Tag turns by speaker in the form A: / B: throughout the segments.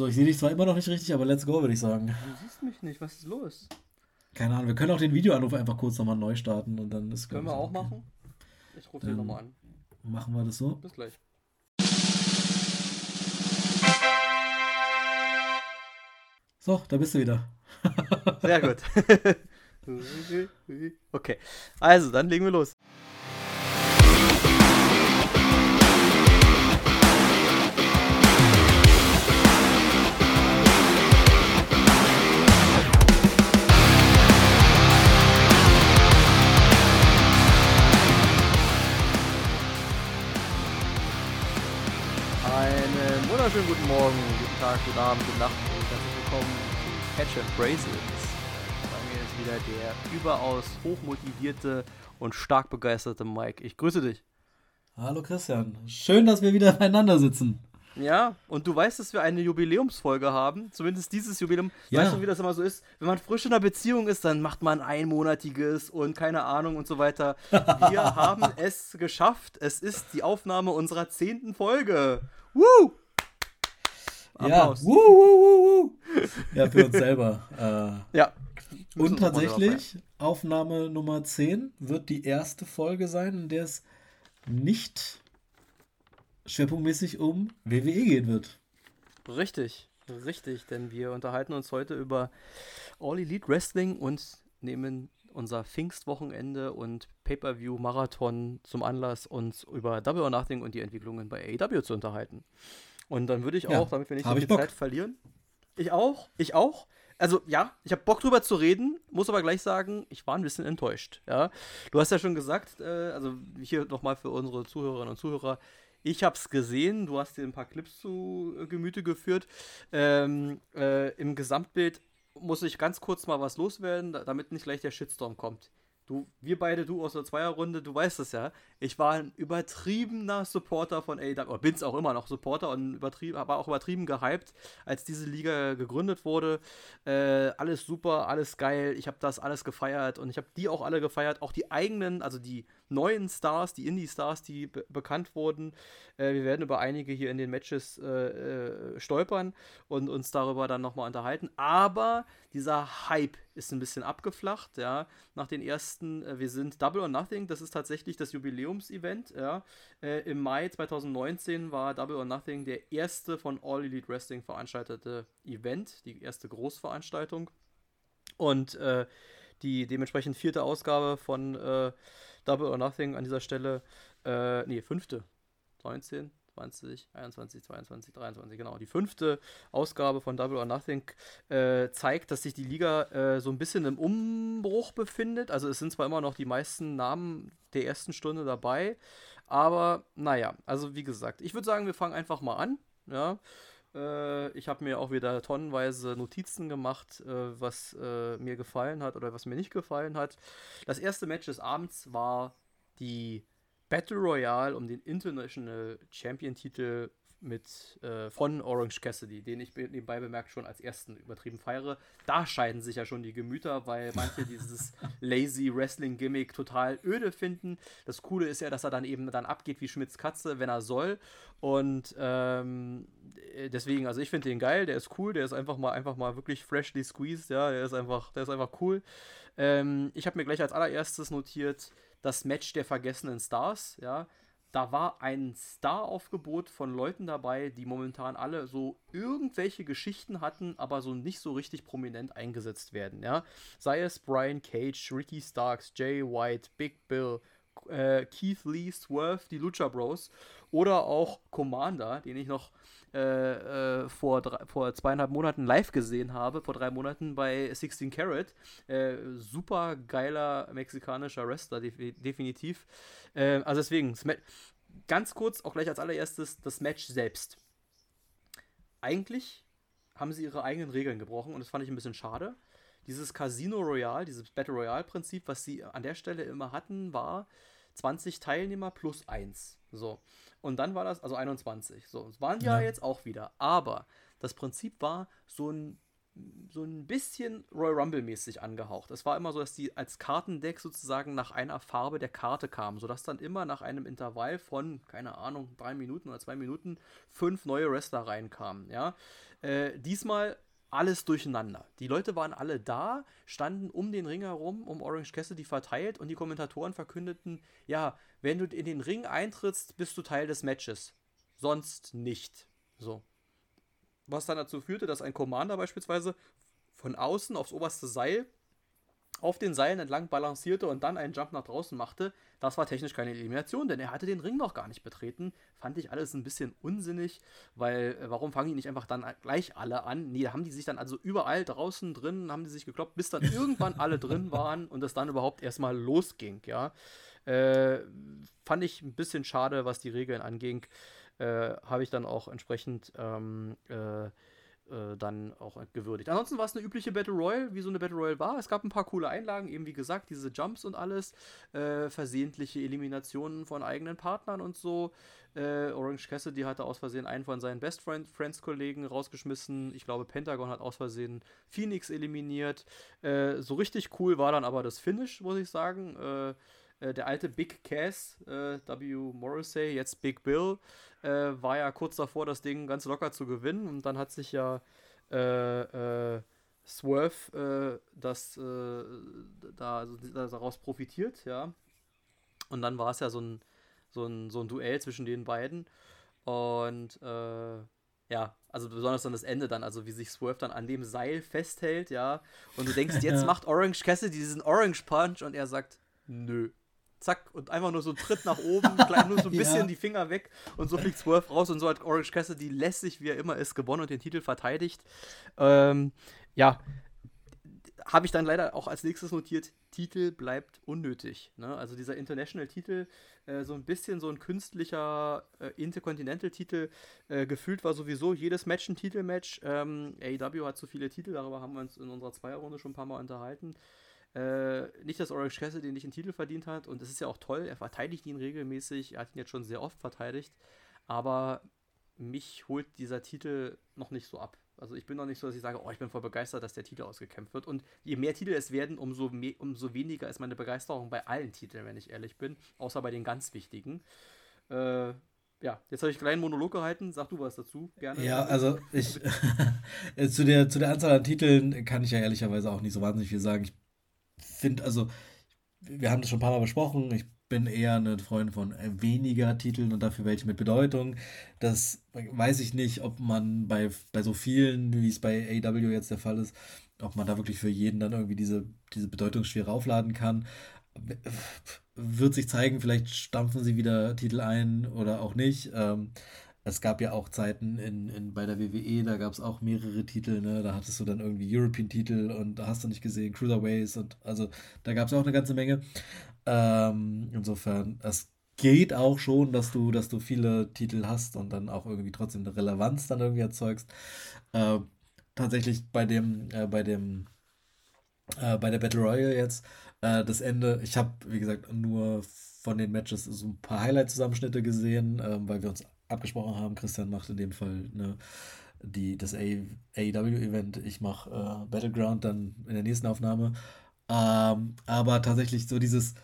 A: So, ich sehe dich zwar immer noch nicht richtig, aber let's go, würde ich sagen.
B: Du siehst mich nicht, was ist los?
A: Keine Ahnung, wir können auch den Videoanruf einfach kurz nochmal neu starten und dann ist
B: Können wir auch okay. machen? Ich rufe den nochmal an.
A: Machen wir das so?
B: Bis gleich.
A: So, da bist du wieder.
B: Sehr gut. okay, also dann legen wir los. Wunderschönen guten Morgen, guten Tag, guten Abend, gute Nacht und herzlich willkommen zu Catch and Bracelets. Bei mir ist wieder der überaus hochmotivierte und stark begeisterte Mike. Ich grüße dich.
A: Hallo Christian, schön, dass wir wieder beieinander sitzen.
B: Ja, und du weißt, dass wir eine Jubiläumsfolge haben, zumindest dieses Jubiläum. Ja. Weißt du, wie das immer so ist? Wenn man frisch in einer Beziehung ist, dann macht man einmonatiges und keine Ahnung und so weiter. Wir haben es geschafft. Es ist die Aufnahme unserer zehnten Folge. Woo!
A: Applaus. Ja, wuh, wuh, wuh, ja für uns selber.
B: Äh, ja.
A: Und tatsächlich, Aufnahme Nummer 10 wird die erste Folge sein, in der es nicht schwerpunktmäßig um WWE gehen wird.
B: Richtig, richtig, denn wir unterhalten uns heute über All Elite Wrestling und nehmen unser Pfingstwochenende und Pay-Per-View-Marathon zum Anlass, uns über Double or Nothing und die Entwicklungen bei AEW zu unterhalten. Und dann würde ich auch, ja, damit wir nicht so viel Zeit verlieren. Ich auch, ich auch. Also ja, ich habe Bock drüber zu reden, muss aber gleich sagen, ich war ein bisschen enttäuscht. Ja, du hast ja schon gesagt, äh, also hier nochmal für unsere Zuhörerinnen und Zuhörer, ich habe es gesehen, du hast dir ein paar Clips zu äh, Gemüte geführt. Ähm, äh, Im Gesamtbild muss ich ganz kurz mal was loswerden, damit nicht gleich der Shitstorm kommt. Du, wir beide, du aus der Zweierrunde, du weißt es ja. Ich war ein übertriebener Supporter von AEW, oder bin's auch immer noch Supporter und übertrieben, war auch übertrieben gehypt, als diese Liga gegründet wurde. Äh, alles super, alles geil. Ich habe das alles gefeiert und ich habe die auch alle gefeiert. Auch die eigenen, also die neuen Stars, die Indie-Stars, die be bekannt wurden. Äh, wir werden über einige hier in den Matches äh, äh, stolpern und uns darüber dann nochmal unterhalten. Aber dieser Hype ist ein bisschen abgeflacht, ja, nach den ersten, äh, wir sind Double or Nothing, das ist tatsächlich das Jubiläumsevent, ja. Äh, Im Mai 2019 war Double or Nothing der erste von All Elite Wrestling veranstaltete Event, die erste Großveranstaltung. Und äh, die dementsprechend vierte Ausgabe von Double or Nothing an dieser Stelle. Äh, nee, fünfte. 19, 20, 21, 22, 23, genau. Die fünfte Ausgabe von Double or Nothing äh, zeigt, dass sich die Liga äh, so ein bisschen im Umbruch befindet. Also es sind zwar immer noch die meisten Namen der ersten Stunde dabei, aber naja, also wie gesagt, ich würde sagen, wir fangen einfach mal an. Ja. Äh, ich habe mir auch wieder tonnenweise Notizen gemacht, äh, was äh, mir gefallen hat oder was mir nicht gefallen hat. Das erste Match des Abends war die Battle Royale um den International Champion Titel mit äh, von Orange Cassidy, den ich nebenbei bemerkt schon als ersten übertrieben feiere. Da scheiden sich ja schon die Gemüter, weil manche dieses lazy Wrestling Gimmick total öde finden. Das Coole ist ja, dass er dann eben dann abgeht wie Schmitz Katze, wenn er soll. Und ähm, deswegen, also ich finde den geil, der ist cool, der ist einfach mal einfach mal wirklich freshly squeezed, ja, der ist einfach, der ist einfach cool. Ähm, ich habe mir gleich als allererstes notiert das Match der vergessenen Stars, ja da war ein Star-Aufgebot von Leuten dabei, die momentan alle so irgendwelche Geschichten hatten, aber so nicht so richtig prominent eingesetzt werden, ja. Sei es Brian Cage, Ricky Starks, Jay White, Big Bill, äh, Keith Lee, Swerve, die Lucha Bros oder auch Commander, den ich noch äh, äh, vor, drei, vor zweieinhalb Monaten live gesehen habe, vor drei Monaten bei 16 Carat. Äh, super geiler mexikanischer Wrestler, def definitiv. Äh, also deswegen, ganz kurz, auch gleich als allererstes, das Match selbst. Eigentlich haben sie ihre eigenen Regeln gebrochen und das fand ich ein bisschen schade. Dieses Casino Royale, dieses Battle Royale Prinzip, was sie an der Stelle immer hatten, war 20 Teilnehmer plus 1. So. Und dann war das, also 21. So, es waren ja, ja jetzt auch wieder. Aber das Prinzip war so ein so ein bisschen Royal Rumble-mäßig angehaucht. Es war immer so, dass die als Kartendeck sozusagen nach einer Farbe der Karte kamen, sodass dann immer nach einem Intervall von, keine Ahnung, drei Minuten oder zwei Minuten fünf neue Wrestler reinkamen. Ja? Äh, diesmal alles durcheinander. Die Leute waren alle da, standen um den Ring herum, um Orange Cassidy verteilt und die Kommentatoren verkündeten, ja, wenn du in den Ring eintrittst, bist du Teil des Matches. Sonst nicht. So. Was dann dazu führte, dass ein Commander beispielsweise von außen aufs oberste Seil auf den Seilen entlang balancierte und dann einen Jump nach draußen machte, das war technisch keine Elimination, denn er hatte den Ring noch gar nicht betreten. Fand ich alles ein bisschen unsinnig, weil äh, warum fangen die nicht einfach dann gleich alle an? Nee, da haben die sich dann also überall draußen drin, haben die sich gekloppt, bis dann irgendwann alle drin waren und es dann überhaupt erstmal losging, ja. Äh, fand ich ein bisschen schade, was die Regeln anging. Äh, Habe ich dann auch entsprechend ähm, äh, äh, dann auch gewürdigt. Ansonsten war es eine übliche Battle Royale, wie so eine Battle Royale war. Es gab ein paar coole Einlagen, eben wie gesagt, diese Jumps und alles, äh, versehentliche Eliminationen von eigenen Partnern und so. Äh, Orange Cassidy hatte aus Versehen einen von seinen Best Friend Friends Kollegen rausgeschmissen. Ich glaube, Pentagon hat aus Versehen Phoenix eliminiert. Äh, so richtig cool war dann aber das Finish, muss ich sagen. Äh, äh, der alte Big Cass, W. Morrissey, jetzt Big Bill, äh, war ja kurz davor, das Ding ganz locker zu gewinnen. Und dann hat sich ja äh, äh, Swerve äh, das äh, da also daraus profitiert, ja. Und dann war es ja so ein, so, ein, so ein Duell zwischen den beiden. Und äh, ja, also besonders dann das Ende dann, also wie sich Swerve dann an dem Seil festhält, ja. Und du denkst, jetzt macht Orange Cassidy diesen Orange Punch und er sagt, nö zack, und einfach nur so einen Tritt nach oben, klein, nur so ein bisschen ja. die Finger weg und so fliegt Swerve raus und so hat Orange Cassidy lässig, wie er immer ist, gewonnen und den Titel verteidigt. Ähm, ja, habe ich dann leider auch als nächstes notiert, Titel bleibt unnötig. Ne? Also dieser International-Titel, äh, so ein bisschen so ein künstlicher äh, Intercontinental-Titel, äh, gefühlt war sowieso jedes Match ein Titelmatch. Ähm, AEW hat zu viele Titel, darüber haben wir uns in unserer Zweierrunde schon ein paar Mal unterhalten. Äh, nicht, dass Orange Cassidy nicht einen Titel verdient hat und es ist ja auch toll, er verteidigt ihn regelmäßig, er hat ihn jetzt schon sehr oft verteidigt, aber mich holt dieser Titel noch nicht so ab. Also ich bin noch nicht so, dass ich sage, oh, ich bin voll begeistert, dass der Titel ausgekämpft wird. Und je mehr Titel es werden, umso, mehr, umso weniger ist meine Begeisterung bei allen Titeln, wenn ich ehrlich bin, außer bei den ganz wichtigen. Äh, ja, jetzt habe ich einen kleinen Monolog gehalten. Sag du was dazu,
A: gerne. Ja, also ich zu, der, zu der Anzahl an Titeln kann ich ja ehrlicherweise auch nicht so wahnsinnig viel sagen. Ich finde, also, wir haben das schon ein paar Mal besprochen. Ich bin eher ein Freund von weniger Titeln und dafür welche mit Bedeutung. Das weiß ich nicht, ob man bei, bei so vielen, wie es bei AW jetzt der Fall ist, ob man da wirklich für jeden dann irgendwie diese, diese Bedeutungsschwere aufladen kann. Wird sich zeigen, vielleicht stampfen sie wieder Titel ein oder auch nicht. Ähm, es gab ja auch Zeiten in, in, bei der WWE, da gab es auch mehrere Titel, ne? Da hattest du dann irgendwie European-Titel und da hast du nicht gesehen, Cruiserweights und also da gab es auch eine ganze Menge. Ähm, insofern, es geht auch schon, dass du, dass du viele Titel hast und dann auch irgendwie trotzdem eine Relevanz dann irgendwie erzeugst. Äh, tatsächlich bei dem, äh, bei dem, äh, bei der Battle Royale jetzt, äh, das Ende, ich habe, wie gesagt, nur von den Matches so ein paar Highlight-Zusammenschnitte gesehen, ähm, weil wir uns abgesprochen haben. Christian macht in dem Fall ne, die, das AEW-Event. Ich mache äh, Battleground dann in der nächsten Aufnahme. Ähm, aber tatsächlich so dieses,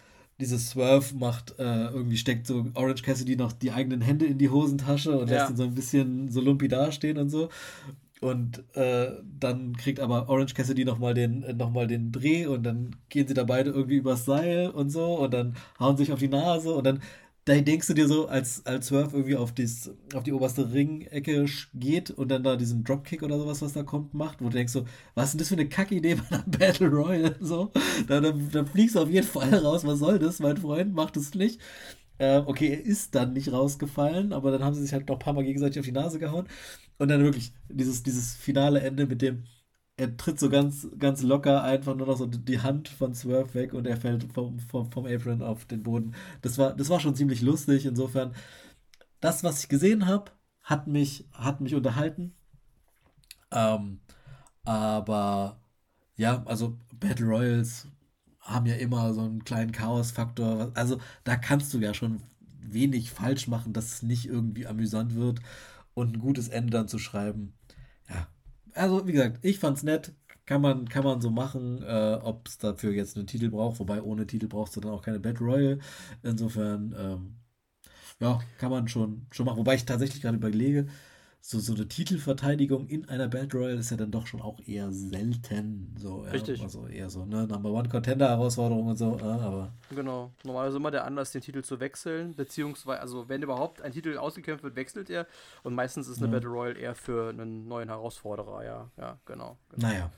A: dieses Swerve macht, äh, irgendwie steckt so Orange Cassidy noch die eigenen Hände in die Hosentasche und ja. lässt ihn so ein bisschen so lumpi dastehen und so. Und äh, dann kriegt aber Orange Cassidy nochmal den, äh, noch den Dreh und dann gehen sie da beide irgendwie übers Seil und so und dann hauen sich auf die Nase und dann da denkst du dir so, als, als Surf irgendwie auf, dies, auf die oberste Ringecke geht und dann da diesen Dropkick oder sowas, was da kommt, macht, wo du denkst so, was ist denn das für eine Kackidee bei einer Battle Royale? So, da, dann, dann fliegst du auf jeden Fall raus, was soll das, mein Freund, macht es nicht. Äh, okay, er ist dann nicht rausgefallen, aber dann haben sie sich halt noch ein paar Mal gegenseitig auf die Nase gehauen. Und dann wirklich dieses, dieses finale Ende mit dem, er tritt so ganz, ganz locker einfach nur noch so die Hand von Swerve weg und er fällt vom, vom, vom Apron auf den Boden. Das war, das war schon ziemlich lustig. Insofern, das, was ich gesehen habe, hat mich, hat mich unterhalten. Ähm, aber ja, also Battle Royals haben ja immer so einen kleinen Chaos-Faktor. Also da kannst du ja schon wenig falsch machen, dass es nicht irgendwie amüsant wird und ein gutes Ende dann zu schreiben. Ja, also wie gesagt, ich fand's nett. Kann man, kann man so machen, äh, ob es dafür jetzt einen Titel braucht, wobei ohne Titel brauchst du dann auch keine Battle Royale. Insofern, ähm, ja, kann man schon, schon machen. Wobei ich tatsächlich gerade überlege, so, so eine Titelverteidigung in einer Battle Royale ist ja dann doch schon auch eher selten. So, Richtig. Ja, also eher so, ne? Number One Contender Herausforderung und so, ja, aber.
B: Genau. Normalerweise immer der Anlass, den Titel zu wechseln, beziehungsweise, also wenn überhaupt ein Titel ausgekämpft wird, wechselt er. Und meistens ist eine ja. Battle Royale eher für einen neuen Herausforderer, ja. Ja, genau. genau.
A: Naja.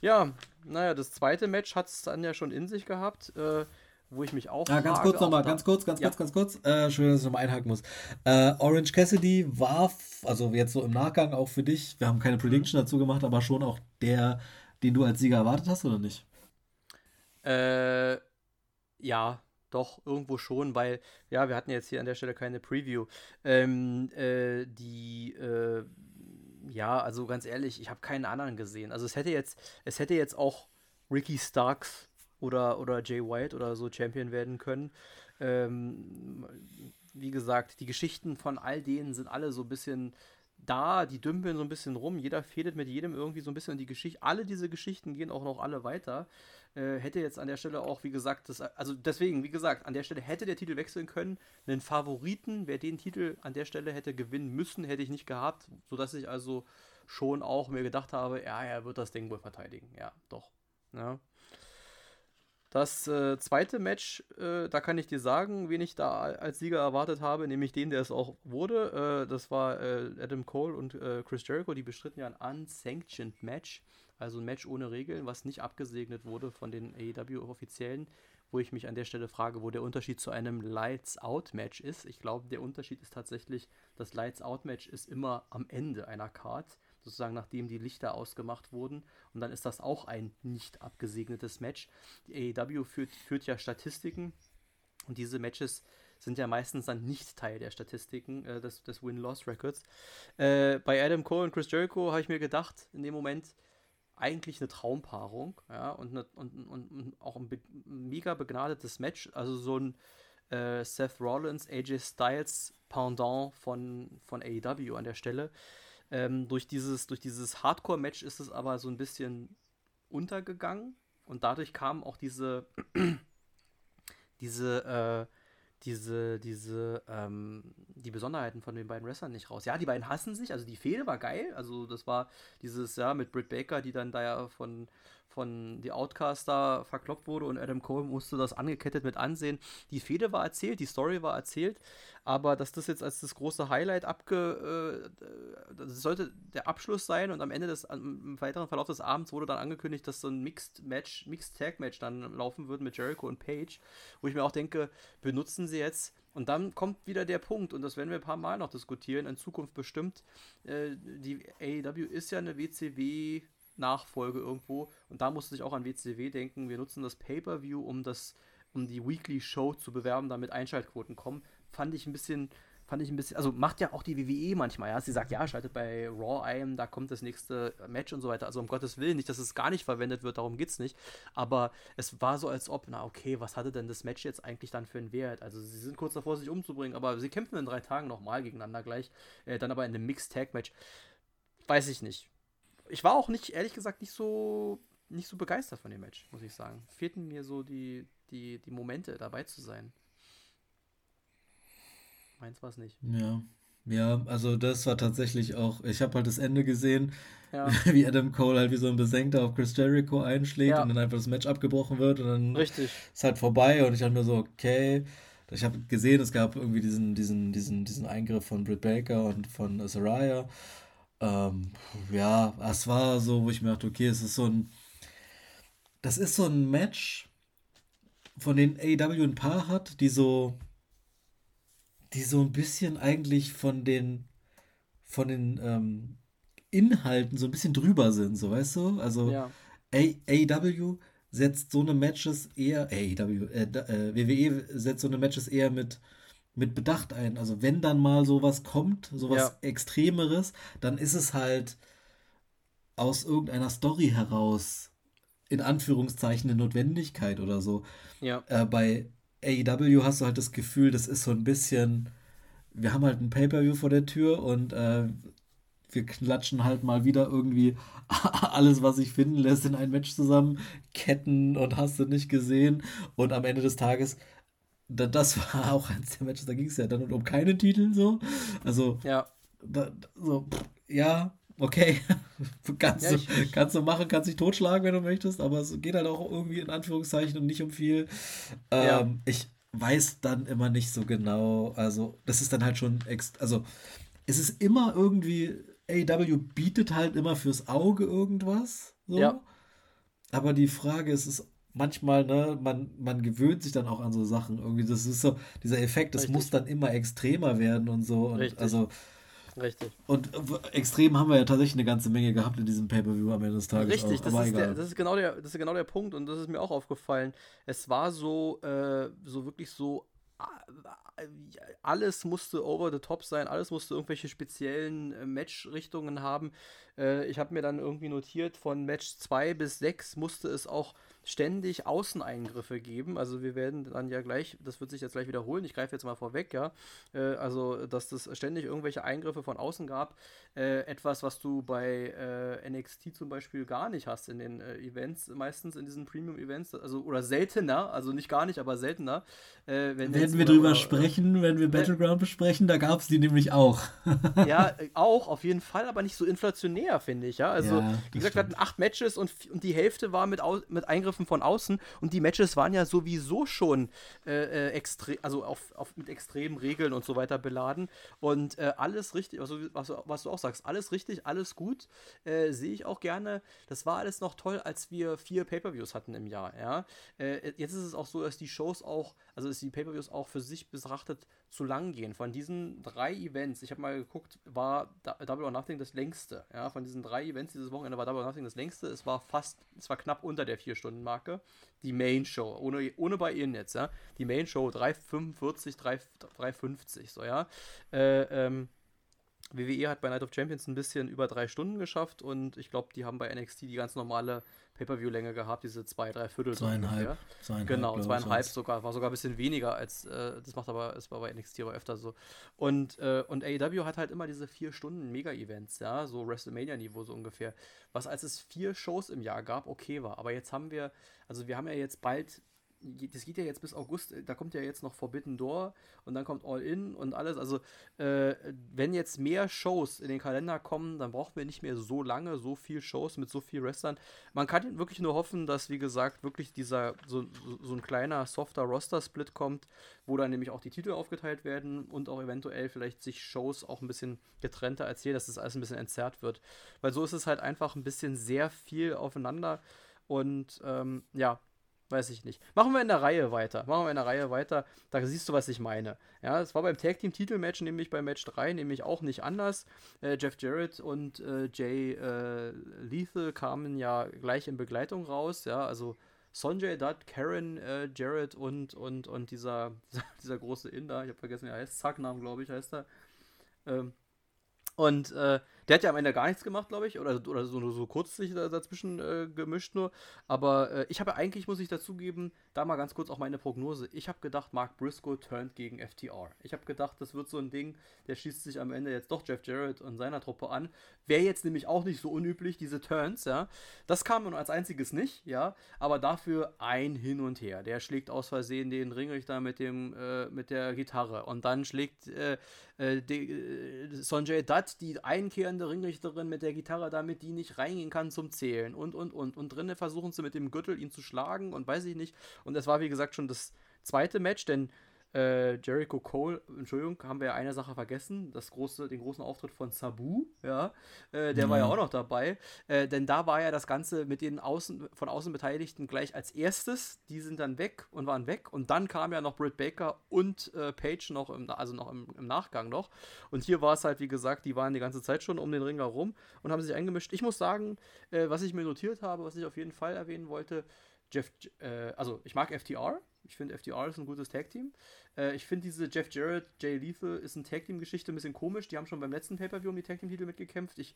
B: Ja, naja, das zweite Match hat es dann ja schon in sich gehabt. Äh, wo ich mich auch.
A: Ah, ganz kurz nochmal, ganz kurz, ganz ja. kurz, ganz kurz. Äh, schön, dass ich nochmal einhaken muss. Äh, Orange Cassidy war, also jetzt so im Nachgang auch für dich, wir haben keine Prediction dazu gemacht, aber schon auch der, den du als Sieger erwartet hast, oder nicht?
B: Äh, ja, doch, irgendwo schon, weil, ja, wir hatten jetzt hier an der Stelle keine Preview. Ähm, äh, die, äh, ja, also ganz ehrlich, ich habe keinen anderen gesehen. Also es hätte jetzt, es hätte jetzt auch Ricky Starks oder, oder Jay White oder so Champion werden können. Ähm, wie gesagt, die Geschichten von all denen sind alle so ein bisschen da, die dümpeln so ein bisschen rum, jeder fädelt mit jedem irgendwie so ein bisschen die Geschichte. Alle diese Geschichten gehen auch noch alle weiter. Äh, hätte jetzt an der Stelle auch, wie gesagt, das, also deswegen, wie gesagt, an der Stelle hätte der Titel wechseln können. Einen Favoriten, wer den Titel an der Stelle hätte gewinnen müssen, hätte ich nicht gehabt, sodass ich also schon auch mir gedacht habe, ja, er wird das Ding wohl verteidigen. Ja, doch. Ja. Das äh, zweite Match, äh, da kann ich dir sagen, wen ich da als Sieger erwartet habe, nämlich den, der es auch wurde. Äh, das war äh, Adam Cole und äh, Chris Jericho, die bestritten ja ein Unsanctioned Match, also ein Match ohne Regeln, was nicht abgesegnet wurde von den AEW-Offiziellen, wo ich mich an der Stelle frage, wo der Unterschied zu einem Lights-Out-Match ist. Ich glaube, der Unterschied ist tatsächlich, das Lights-Out-Match ist immer am Ende einer Card sozusagen nachdem die Lichter ausgemacht wurden. Und dann ist das auch ein nicht abgesegnetes Match. Die AEW führt, führt ja Statistiken und diese Matches sind ja meistens dann nicht Teil der Statistiken äh, des, des Win-Loss-Records. Äh, bei Adam Cole und Chris Jericho habe ich mir gedacht, in dem Moment, eigentlich eine Traumpaarung, ja, und, eine, und, und, und auch ein be mega begnadetes Match, also so ein äh, Seth Rollins, AJ Styles Pendant von, von AEW an der Stelle. Ähm, durch dieses, durch dieses Hardcore-Match ist es aber so ein bisschen untergegangen und dadurch kamen auch diese, diese, äh, diese, diese, ähm, die Besonderheiten von den beiden Wrestlern nicht raus. Ja, die beiden hassen sich, also die Fehde war geil, also das war dieses, ja, mit Britt Baker, die dann da ja von, von The Outcast da verkloppt wurde und Adam Cole musste das angekettet mit ansehen. Die Fehde war erzählt, die Story war erzählt, aber dass das jetzt als das große Highlight abge. Äh, das sollte der Abschluss sein und am Ende des, im weiteren Verlauf des Abends wurde dann angekündigt, dass so ein Mixed Match, Mixed Tag Match dann laufen wird mit Jericho und Page, wo ich mir auch denke, benutzen sie jetzt. Und dann kommt wieder der Punkt, und das werden wir ein paar Mal noch diskutieren, in Zukunft bestimmt. Äh, die AEW ist ja eine WCW Nachfolge irgendwo. Und da musste ich auch an WCW denken. Wir nutzen das Pay-Per-View, um das, um die Weekly Show zu bewerben, damit Einschaltquoten kommen. Fand ich ein bisschen, fand ich ein bisschen, also macht ja auch die WWE manchmal, ja. Sie sagt, ja, schaltet bei Raw ein, da kommt das nächste Match und so weiter. Also um Gottes Willen nicht, dass es gar nicht verwendet wird, darum geht's nicht. Aber es war so, als ob, na okay, was hatte denn das Match jetzt eigentlich dann für einen Wert? Also sie sind kurz davor, sich umzubringen, aber sie kämpfen in drei Tagen nochmal gegeneinander gleich. Äh, dann aber in einem Mixed Tag Match. Weiß ich nicht ich war auch nicht, ehrlich gesagt, nicht so, nicht so begeistert von dem Match, muss ich sagen. Fehlten mir so die, die, die Momente, dabei zu sein. Meins war es nicht.
A: Ja. Ja, also das war tatsächlich auch, ich habe halt das Ende gesehen, ja. wie Adam Cole halt wie so ein Besenkter auf Chris Jericho einschlägt ja. und dann einfach das Match abgebrochen wird und dann
B: Richtig.
A: ist halt vorbei und ich habe mir so, okay, ich habe gesehen, es gab irgendwie diesen, diesen, diesen, diesen Eingriff von Britt Baker und von Saraya ähm, ja, es war so, wo ich mir dachte, okay, es ist so ein. Das ist so ein Match, von den AEW ein paar hat, die so. die so ein bisschen eigentlich von den. von den ähm, Inhalten so ein bisschen drüber sind, so weißt du? Also ja. AEW setzt so eine Matches eher. AEW, äh, äh, WWE setzt so eine Matches eher mit mit Bedacht ein. Also wenn dann mal sowas kommt, sowas ja. Extremeres, dann ist es halt aus irgendeiner Story heraus in Anführungszeichen eine Notwendigkeit oder so.
B: Ja.
A: Äh, bei AEW hast du halt das Gefühl, das ist so ein bisschen, wir haben halt ein Pay-per-view vor der Tür und äh, wir klatschen halt mal wieder irgendwie alles, was sich finden lässt, in ein Match zusammen, Ketten und hast du nicht gesehen. Und am Ende des Tages, das war auch eins der Matches, da ging es ja dann um keine Titel so. Also,
B: ja,
A: da, so, ja, okay. kannst, ja, ich, du, kannst du machen, kannst dich totschlagen, wenn du möchtest, aber es geht halt auch irgendwie in Anführungszeichen und nicht um viel. Ähm, ja. Ich weiß dann immer nicht so genau, also das ist dann halt schon, also es ist immer irgendwie AW bietet halt immer fürs Auge irgendwas. So. Ja. Aber die Frage ist, ist manchmal, ne, man, man gewöhnt sich dann auch an so Sachen. Irgendwie, das ist so, dieser Effekt, das muss dann immer extremer werden und so. Und Richtig. also.
B: Richtig.
A: Und extrem haben wir ja tatsächlich eine ganze Menge gehabt in diesem Pay-Per-View am Ende des Tages.
B: Richtig, das, ist der, das, ist genau der, das ist genau der Punkt und das ist mir auch aufgefallen. Es war so, äh, so wirklich so alles musste over the top sein, alles musste irgendwelche speziellen äh, Match-Richtungen haben. Äh, ich habe mir dann irgendwie notiert, von Match 2 bis 6 musste es auch ständig Außeneingriffe geben. Also wir werden dann ja gleich, das wird sich jetzt gleich wiederholen, ich greife jetzt mal vorweg, ja. Äh, also, dass es ständig irgendwelche Eingriffe von außen gab. Äh, etwas, was du bei äh, NXT zum Beispiel gar nicht hast in den äh, Events, meistens in diesen Premium-Events, also oder seltener, also nicht gar nicht, aber seltener.
A: Wenn Werden wir drüber oder, sprechen, wenn wir Battleground besprechen, da gab es die nämlich auch.
B: ja, auch, auf jeden Fall, aber nicht so inflationär, finde ich, ja. Also, ja, wie gesagt, stimmt. wir hatten acht Matches und, und die Hälfte war mit, mit Eingriffen von außen und die Matches waren ja sowieso schon äh, äh extrem, also auf, auf, mit extremen Regeln und so weiter beladen und äh, alles richtig, also was, was, du auch sagst, alles richtig, alles gut, äh, sehe ich auch gerne. Das war alles noch toll, als wir vier Pay-per-Views hatten im Jahr, ja. Äh, jetzt ist es auch so, dass die Shows auch, also dass die Pay-per-Views auch für sich betrachtet zu lang gehen. Von diesen drei Events, ich habe mal geguckt, war Double or Nothing das längste. Ja, von diesen drei Events dieses Wochenende war Double or Nothing das längste. Es war fast, es war knapp unter der 4-Stunden-Marke. Die Main Show, ohne, ohne bei Ihnen jetzt, ja. Die Main Show 3,45, 3,50, so, ja. Äh, ähm, WWE hat bei Night of Champions ein bisschen über drei Stunden geschafft und ich glaube, die haben bei NXT die ganz normale Pay-Per-View-Länge gehabt, diese zwei, drei Viertel.
A: Zweieinhalb.
B: zweieinhalb genau, zweieinhalb sogar. War sogar ein bisschen weniger als, äh, das macht aber, es war bei NXT aber öfter so. Und, äh, und AEW hat halt immer diese vier Stunden Mega-Events, ja, so WrestleMania-Niveau so ungefähr. Was als es vier Shows im Jahr gab, okay war. Aber jetzt haben wir, also wir haben ja jetzt bald das geht ja jetzt bis August, da kommt ja jetzt noch Forbidden Door und dann kommt All In und alles. Also, äh, wenn jetzt mehr Shows in den Kalender kommen, dann brauchen wir nicht mehr so lange, so viel Shows mit so viel Wrestlern. Man kann wirklich nur hoffen, dass, wie gesagt, wirklich dieser so, so, so ein kleiner, softer Roster-Split kommt, wo dann nämlich auch die Titel aufgeteilt werden und auch eventuell vielleicht sich Shows auch ein bisschen getrennter erzählen, dass das alles ein bisschen entzerrt wird. Weil so ist es halt einfach ein bisschen sehr viel aufeinander. Und ähm, ja, Weiß ich nicht. Machen wir in der Reihe weiter. Machen wir in der Reihe weiter. Da siehst du, was ich meine. Ja, es war beim Tag Team Titelmatch, nämlich bei Match 3, nämlich auch nicht anders. Äh, Jeff Jarrett und äh, Jay äh, Lethal kamen ja gleich in Begleitung raus. Ja, also Sonjay Dutt, Karen äh, Jarrett und, und, und dieser, dieser große Inder, ich habe vergessen, wie er heißt, Zacknamen, glaube ich, heißt er. Ähm, und äh, der hat ja am Ende gar nichts gemacht, glaube ich, oder, oder so, so kurz sich dazwischen äh, gemischt nur. Aber äh, ich habe eigentlich, muss ich dazugeben, da mal ganz kurz auch meine Prognose. Ich habe gedacht, Mark Briscoe turnt gegen FTR. Ich habe gedacht, das wird so ein Ding, der schießt sich am Ende jetzt doch Jeff Jarrett und seiner Truppe an. Wäre jetzt nämlich auch nicht so unüblich, diese Turns, ja. Das kam nur als einziges nicht, ja. Aber dafür ein Hin und Her. Der schlägt aus Versehen den Ringrichter mit, dem, äh, mit der Gitarre. Und dann schlägt äh, die, äh, Sonjay Dutt die einkehrende Ringrichterin mit der Gitarre, damit die nicht reingehen kann zum Zählen und, und, und. Und drinnen versuchen sie mit dem Gürtel ihn zu schlagen und weiß ich nicht. Und es war, wie gesagt, schon das zweite Match, denn äh, Jericho Cole, Entschuldigung, haben wir ja eine Sache vergessen, das große, den großen Auftritt von Sabu, ja, äh, der mhm. war ja auch noch dabei, äh, denn da war ja das Ganze mit den Außen, von außen Beteiligten gleich als erstes, die sind dann weg und waren weg. Und dann kam ja noch Britt Baker und äh, Page noch, im, also noch im, im, Nachgang noch. Und hier war es halt, wie gesagt, die waren die ganze Zeit schon um den Ring herum und haben sich eingemischt. Ich muss sagen, äh, was ich mir notiert habe, was ich auf jeden Fall erwähnen wollte, Jeff, äh, also ich mag FTR, ich finde, FDR ist ein gutes Tag-Team. Äh, ich finde, diese Jeff Jarrett, Jay Lethal ist eine Tag-Team-Geschichte ein bisschen komisch. Die haben schon beim letzten Pay-Per-View um die Tag-Team-Titel mitgekämpft. Ich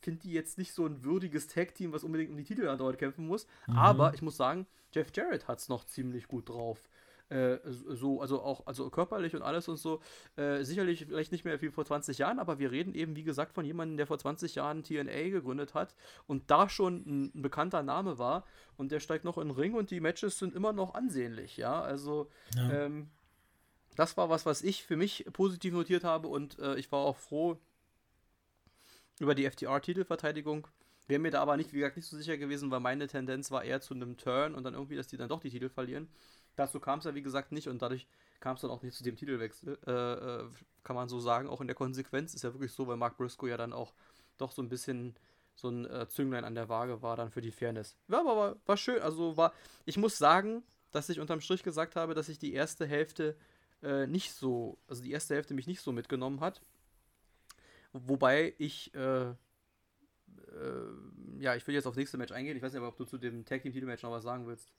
B: finde die jetzt nicht so ein würdiges Tag-Team, was unbedingt um die Titel andauernd kämpfen muss. Mhm. Aber ich muss sagen, Jeff Jarrett hat es noch ziemlich gut drauf. äh, so, also auch, also körperlich und alles und so, äh, sicherlich vielleicht nicht mehr wie vor 20 Jahren, aber wir reden eben, wie gesagt, von jemandem, der vor 20 Jahren TNA gegründet hat und da schon ein, ein bekannter Name war und der steigt noch in den Ring und die Matches sind immer noch ansehnlich, ja, also ja. Ähm, das war was, was ich für mich positiv notiert habe und äh, ich war auch froh über die FTR-Titelverteidigung. Wäre mir da aber nicht, wie gesagt, nicht so sicher gewesen, weil meine Tendenz war eher zu einem Turn und dann irgendwie, dass die dann doch die Titel verlieren. Dazu kam es ja, wie gesagt, nicht und dadurch kam es dann auch nicht zu dem Titelwechsel. Äh, äh, kann man so sagen, auch in der Konsequenz ist ja wirklich so, weil Mark Briscoe ja dann auch doch so ein bisschen so ein äh, Zünglein an der Waage war dann für die Fairness. Ja, aber war, war schön. Also war, ich muss sagen, dass ich unterm Strich gesagt habe, dass ich die erste Hälfte äh, nicht so, also die erste Hälfte mich nicht so mitgenommen hat. Wobei ich äh, äh, ja, ich will jetzt aufs nächste Match eingehen. Ich weiß nicht, ob du zu dem Tag Team Titelmatch noch was sagen willst.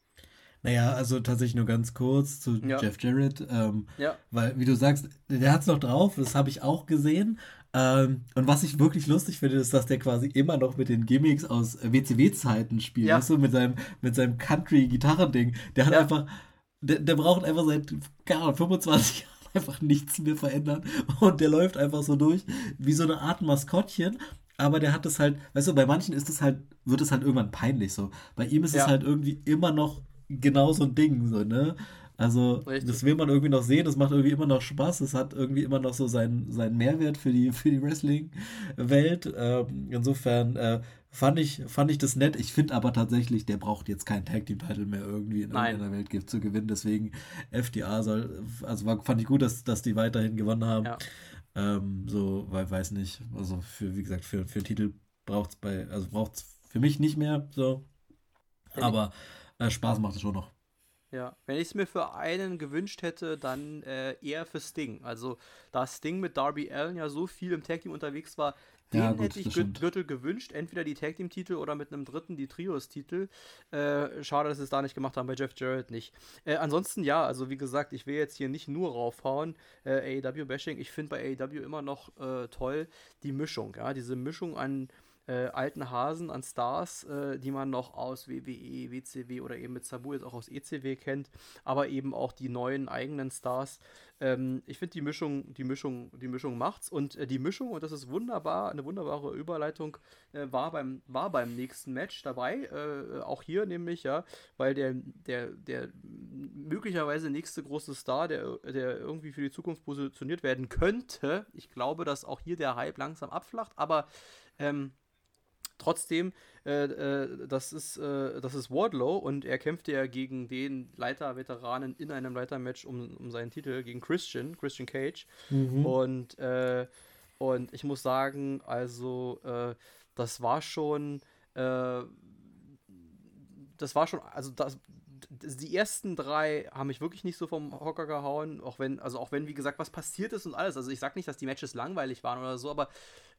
A: Naja, also tatsächlich nur ganz kurz zu ja. Jeff Jarrett. Ähm, ja. Weil, wie du sagst, der hat es noch drauf, das habe ich auch gesehen. Ähm, und was ich wirklich lustig finde, ist, dass der quasi immer noch mit den Gimmicks aus WCW-Zeiten spielt. Ja. Weißt du, mit seinem, mit seinem Country-Gitarrending. Der hat einfach, der, der braucht einfach seit gar 25 Jahren einfach nichts mehr verändern. Und der läuft einfach so durch wie so eine Art Maskottchen aber der hat es halt, weißt du, bei manchen ist es halt, wird es halt irgendwann peinlich so. Bei ihm ist ja. es halt irgendwie immer noch genau so ein Ding, so, ne? Also, Richtig. das will man irgendwie noch sehen, das macht irgendwie immer noch Spaß, es hat irgendwie immer noch so seinen, seinen Mehrwert für die, für die Wrestling-Welt. Ähm, insofern äh, fand, ich, fand ich das nett. Ich finde aber tatsächlich, der braucht jetzt keinen Tag-Team-Title mehr irgendwie in Nein. irgendeiner Welt zu gewinnen. Deswegen FDA soll, also war, fand ich gut, dass, dass die weiterhin gewonnen haben. Ja. Ähm, so, weil weiß nicht, also für, wie gesagt, für, für Titel braucht es bei, also braucht es für mich nicht mehr, so. Aber äh, Spaß macht es schon noch.
B: Ja, wenn ich es mir für einen gewünscht hätte, dann äh, eher für Sting. Also, da Sting mit Darby Allen ja so viel im Tag Team unterwegs war, den ja, gut, hätte ich Gürtel gewünscht, entweder die Tag Team Titel oder mit einem dritten die Trios Titel. Äh, schade, dass sie es da nicht gemacht haben, bei Jeff Jarrett nicht. Äh, ansonsten ja, also wie gesagt, ich will jetzt hier nicht nur raufhauen, äh, AEW Bashing. Ich finde bei AEW immer noch äh, toll die Mischung, ja, diese Mischung an äh, alten Hasen an Stars, äh, die man noch aus WWE, WCW oder eben mit Sabu jetzt auch aus ECW kennt, aber eben auch die neuen eigenen Stars. Ähm, ich finde die Mischung, die Mischung, die Mischung macht's und äh, die Mischung und das ist wunderbar, eine wunderbare Überleitung äh, war beim war beim nächsten Match dabei, äh, auch hier nämlich ja, weil der der der möglicherweise nächste große Star, der der irgendwie für die Zukunft positioniert werden könnte. Ich glaube, dass auch hier der Hype langsam abflacht, aber ähm, Trotzdem, äh, äh, das, ist, äh, das ist Wardlow und er kämpfte ja gegen den Leiter-Veteranen in einem Leitermatch um, um seinen Titel gegen Christian, Christian Cage. Mhm. Und, äh, und ich muss sagen, also äh, das war schon, äh, das war schon, also das, die ersten drei haben mich wirklich nicht so vom Hocker gehauen, auch wenn, also auch wenn, wie gesagt, was passiert ist und alles. Also ich sag nicht, dass die Matches langweilig waren oder so, aber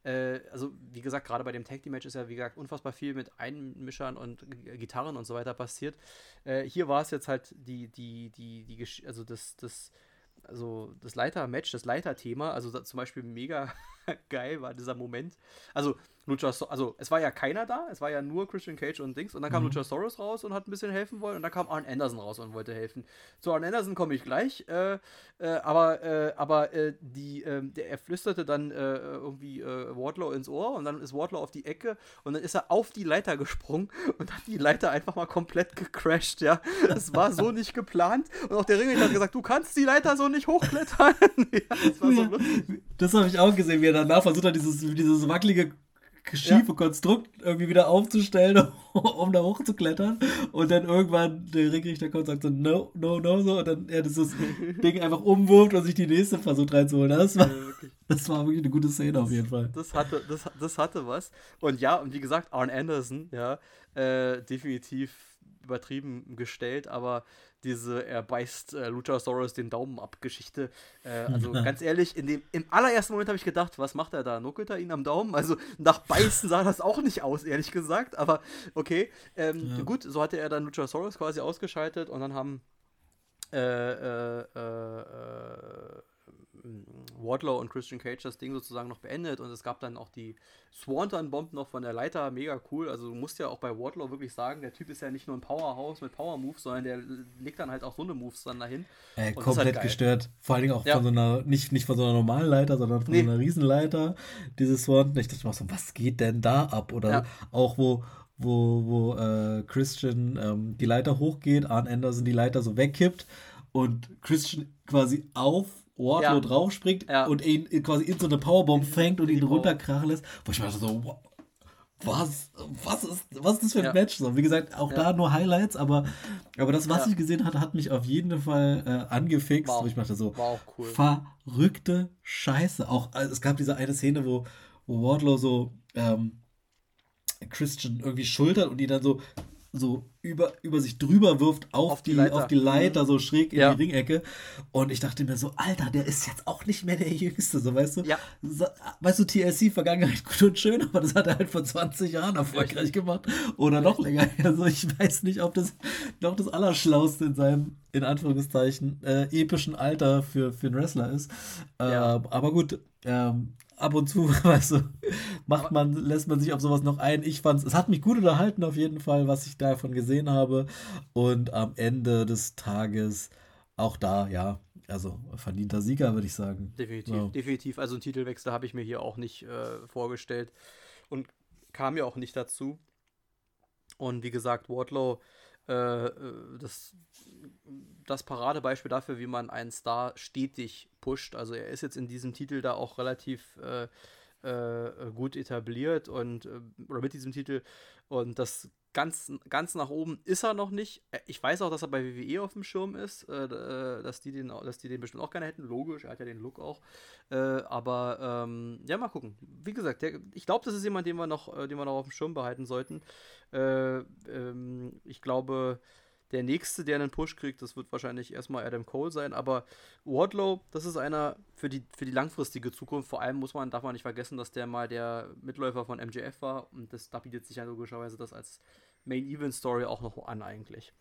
B: äh, also wie gesagt, gerade bei dem Tag Team Match ist ja wie gesagt unfassbar viel mit Einmischern und Gitarren und so weiter passiert. Äh, hier war es jetzt halt die die die die also das das also das Leiter-Match, das Leiter-Thema, also zum Beispiel mega geil war dieser Moment. Also Luchasaurus, also es war ja keiner da, es war ja nur Christian Cage und Dings und dann kam mhm. Luchasaurus raus und hat ein bisschen helfen wollen und dann kam Arn Anderson raus und wollte helfen. Zu Arn Anderson komme ich gleich, äh, äh, aber, äh, aber äh, die, ähm, der, er flüsterte dann äh, irgendwie äh, Wardlow ins Ohr und dann ist Wardlow auf die Ecke und dann ist er auf die Leiter gesprungen und hat die Leiter einfach mal komplett gecrashed, ja. Das war so nicht geplant und auch der Ringrichter hat gesagt, du kannst die Leiter so nicht hochklettern. ja, das war
A: so lustig. Das habe ich auch gesehen, wie er danach versucht hat, dieses, dieses wackelige schiefe ja. Konstrukt irgendwie wieder aufzustellen, um da hochzuklettern. Und dann irgendwann der Ringrichter kommt und sagt so, no, no, no, so. Und dann er dieses Ding einfach umwirft und sich die nächste versucht reinzuholen. Das war, ja, das war wirklich eine gute Szene auf jeden Fall.
B: Das hatte, das, das hatte was. Und ja, und wie gesagt, Arn Anderson, ja, äh, definitiv übertrieben gestellt, aber diese er beißt äh, Luchasaurus den Daumen ab Geschichte. Äh, also ganz ehrlich, in dem, im allerersten Moment habe ich gedacht, was macht er da? Nuckelt er ihn am Daumen? Also nach Beißen sah das auch nicht aus, ehrlich gesagt. Aber okay, ähm, ja. gut, so hatte er dann Luchasaurus quasi ausgeschaltet und dann haben äh, äh, äh Wardlow und Christian Cage das Ding sozusagen noch beendet und es gab dann auch die Swanton-Bomb noch von der Leiter, mega cool. Also du musst ja auch bei Wardlow wirklich sagen, der Typ ist ja nicht nur ein Powerhouse mit Power-Moves, sondern der legt dann halt auch so eine Moves dann dahin.
A: Äh, komplett halt gestört. Vor allen Dingen auch ja. von so einer, nicht, nicht von so einer normalen Leiter, sondern von nee. so einer Riesenleiter, dieses Swanton. Ich dachte mir so, was geht denn da ab? Oder ja. auch wo, wo, wo äh, Christian ähm, die Leiter hochgeht, Arn Anderson die Leiter so wegkippt und Christian quasi auf Wardlow ja. draufspringt ja. und ihn quasi in so eine Powerbomb fängt und ihn runterkrachen lässt. Wo ich mir dachte so, was, was, ist, was ist das für ein ja. Match? So, wie gesagt, auch da nur Highlights, aber, aber das, was ich gesehen hatte, hat mich auf jeden Fall äh, angefixt. Wow. Wo ich dachte so, cool. verrückte Scheiße. Auch, also, es gab diese eine Szene, wo, wo Wardlow so ähm, Christian irgendwie schultert und die dann so so über, über sich drüber wirft auf, auf die, die Leiter. auf die Leiter, so schräg in ja. die Ringecke. Und ich dachte mir so, Alter, der ist jetzt auch nicht mehr der Jüngste, so weißt du? Ja. So, weißt du, TLC Vergangenheit gut und schön, aber das hat er halt vor 20 Jahren erfolgreich Richtig. gemacht. Oder noch länger. Also ich weiß nicht, ob das noch das Allerschlauste in seinem, in Anführungszeichen, äh, epischen Alter für, für einen Wrestler ist. Äh, ja. Aber gut, ähm, ab und zu, weißt du, macht man, lässt man sich auf sowas noch ein. Ich fand's, es hat mich gut unterhalten auf jeden Fall, was ich davon gesehen habe. Und am Ende des Tages auch da, ja, also verdienter Sieger, würde ich sagen.
B: Definitiv, ja. definitiv. Also einen Titelwechsel habe ich mir hier auch nicht äh, vorgestellt und kam ja auch nicht dazu. Und wie gesagt, Wardlow, äh, äh das das Paradebeispiel dafür, wie man einen Star stetig pusht. Also er ist jetzt in diesem Titel da auch relativ äh, äh, gut etabliert und äh, oder mit diesem Titel und das ganz, ganz nach oben ist er noch nicht. Äh, ich weiß auch, dass er bei WWE auf dem Schirm ist, äh, äh, dass, die den, dass die den bestimmt auch gerne hätten. Logisch, er hat ja den Look auch. Äh, aber ähm, ja, mal gucken. Wie gesagt, der, ich glaube, das ist jemand, den wir noch, den wir noch auf dem Schirm behalten sollten. Ähm, ich glaube, der nächste, der einen Push kriegt, das wird wahrscheinlich erstmal Adam Cole sein, aber Wardlow, das ist einer für die, für die langfristige Zukunft. Vor allem muss man, darf man nicht vergessen, dass der mal der Mitläufer von MJF war und das, da bietet sich ja logischerweise das als Main Event Story auch noch an eigentlich.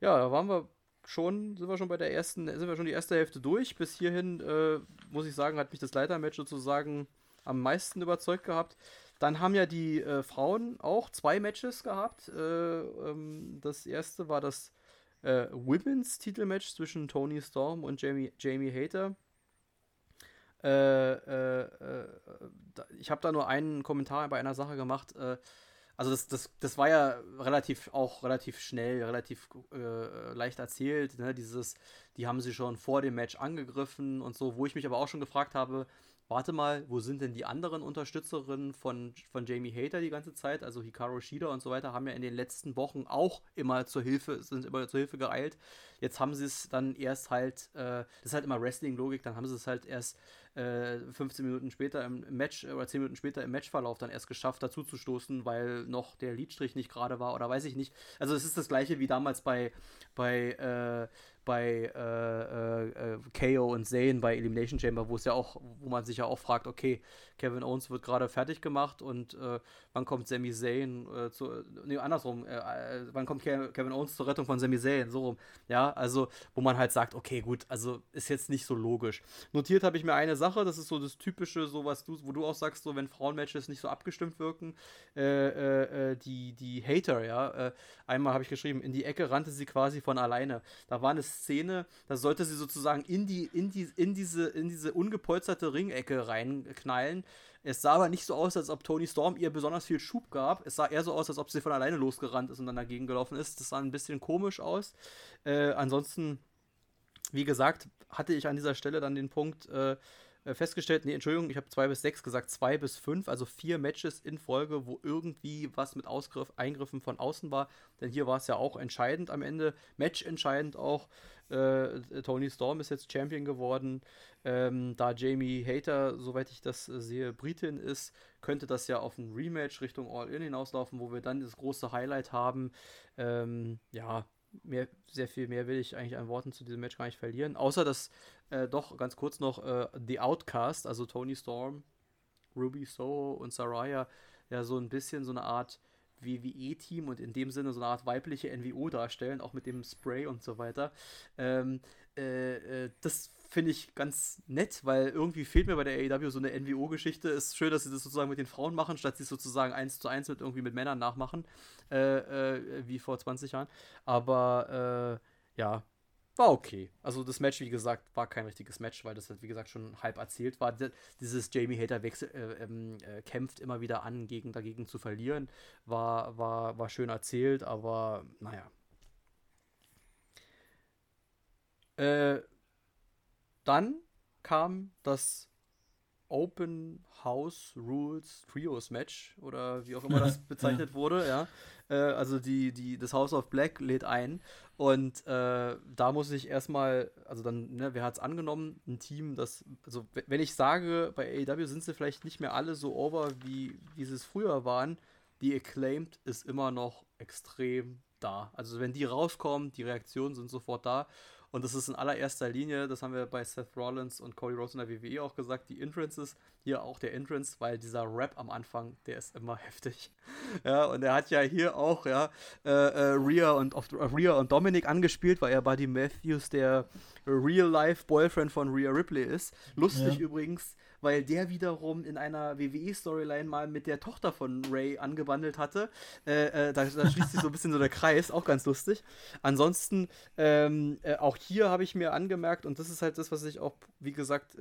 B: Ja, da waren wir schon, sind wir schon bei der ersten, sind wir schon die erste Hälfte durch. Bis hierhin, äh, muss ich sagen, hat mich das Leitermatch sozusagen am meisten überzeugt gehabt. Dann haben ja die äh, Frauen auch zwei Matches gehabt. Äh, ähm, das erste war das äh, Women's Titelmatch zwischen Tony Storm und Jamie, Jamie Hater. Äh, äh, äh, ich habe da nur einen Kommentar bei einer Sache gemacht. also das, das, das war ja relativ auch relativ schnell, relativ leicht erzählt. Ne? Dieses, die haben sie schon vor dem Match angegriffen und so, wo ich mich aber auch schon gefragt habe, warte mal, wo sind denn die anderen Unterstützerinnen von, von Jamie Hater die ganze Zeit? Also Hikaru Shida und so weiter haben ja in den letzten Wochen auch immer zur Hilfe, sind immer zur Hilfe geeilt. Jetzt haben sie es dann erst halt, äh, das ist halt immer Wrestling-Logik, dann haben sie es halt erst äh, 15 Minuten später im Match oder 10 Minuten später im Matchverlauf dann erst geschafft, dazu zu stoßen, weil noch der Liedstrich nicht gerade war oder weiß ich nicht. Also es ist das gleiche wie damals bei, bei äh, bei äh, äh, äh KO und Zane bei Elimination Chamber, wo es ja auch, wo man sich ja auch fragt, okay, Kevin Owens wird gerade fertig gemacht und äh, wann kommt Sami Zayn äh, zu, nee, andersrum, äh, äh wann kommt Ke Kevin Owens zur Rettung von Sami Zayn, so rum, ja, also, wo man halt sagt, okay, gut, also ist jetzt nicht so logisch. Notiert habe ich mir eine Sache, das ist so das typische, so was du, wo du auch sagst, so wenn Frauenmatches nicht so abgestimmt wirken, äh, äh, die, die Hater, ja, einmal habe ich geschrieben, in die Ecke rannte sie quasi von alleine. Da war eine Szene, da sollte sie sozusagen in die, in die, in diese, in diese ungepolsterte Ringecke reinknallen es sah aber nicht so aus, als ob Tony Storm ihr besonders viel Schub gab. Es sah eher so aus, als ob sie von alleine losgerannt ist und dann dagegen gelaufen ist. Das sah ein bisschen komisch aus. Äh, ansonsten, wie gesagt, hatte ich an dieser Stelle dann den Punkt äh, äh festgestellt, nee, Entschuldigung, ich habe zwei bis sechs gesagt, zwei bis fünf, also vier Matches in Folge, wo irgendwie was mit Ausgriff, Eingriffen von außen war. Denn hier war es ja auch entscheidend am Ende, Match entscheidend auch. Äh, Tony Storm ist jetzt Champion geworden. Ähm, da Jamie Hater, soweit ich das äh, sehe, Britin ist, könnte das ja auf ein Rematch Richtung All-In hinauslaufen, wo wir dann das große Highlight haben. Ähm, ja, mehr, sehr viel mehr will ich eigentlich an Worten zu diesem Match gar nicht verlieren. Außer dass äh, doch ganz kurz noch äh, The Outcast, also Tony Storm, Ruby Soho und Saraya, ja so ein bisschen so eine Art WWE-Team und in dem Sinne so eine Art weibliche NWO darstellen, auch mit dem Spray und so weiter. Ähm, äh, äh, das finde ich ganz nett, weil irgendwie fehlt mir bei der AEW so eine NWO-Geschichte. Ist schön, dass sie das sozusagen mit den Frauen machen, statt sie sozusagen eins zu eins mit irgendwie mit Männern nachmachen, äh, äh, wie vor 20 Jahren. Aber äh, ja, war okay. Also das Match, wie gesagt, war kein richtiges Match, weil das halt, wie gesagt, schon halb erzählt war. Dieses Jamie Hater äh, ähm, äh, kämpft immer wieder an, gegen, dagegen zu verlieren. War, war, war schön erzählt, aber naja. Äh, dann kam das Open House Rules Trios Match oder wie auch immer das bezeichnet ja. wurde, ja. Äh, also die, die, das House of Black lädt ein und äh, da muss ich erstmal, also dann, ne, wer hat es angenommen? Ein Team, das, also wenn ich sage, bei AEW sind sie vielleicht nicht mehr alle so over, wie, wie sie es früher waren, die Acclaimed ist immer noch extrem da. Also wenn die rauskommen, die Reaktionen sind sofort da und das ist in allererster Linie, das haben wir bei Seth Rollins und Cody Rhodes in der WWE auch gesagt, die Entrances, hier auch der Entrance, weil dieser Rap am Anfang, der ist immer heftig. Ja, und er hat ja hier auch, ja, äh, äh, Rhea, und, auf, Rhea und Dominic angespielt, weil er Buddy Matthews der Real-Life-Boyfriend von Rhea Ripley ist. Lustig ja. übrigens, weil der wiederum in einer WWE-Storyline mal mit der Tochter von Ray angebandelt hatte. Äh, äh, da, da, schließt sich so ein bisschen so der Kreis, auch ganz lustig. Ansonsten, ähm, äh, auch hier habe ich mir angemerkt, und das ist halt das, was ich auch, wie gesagt, äh,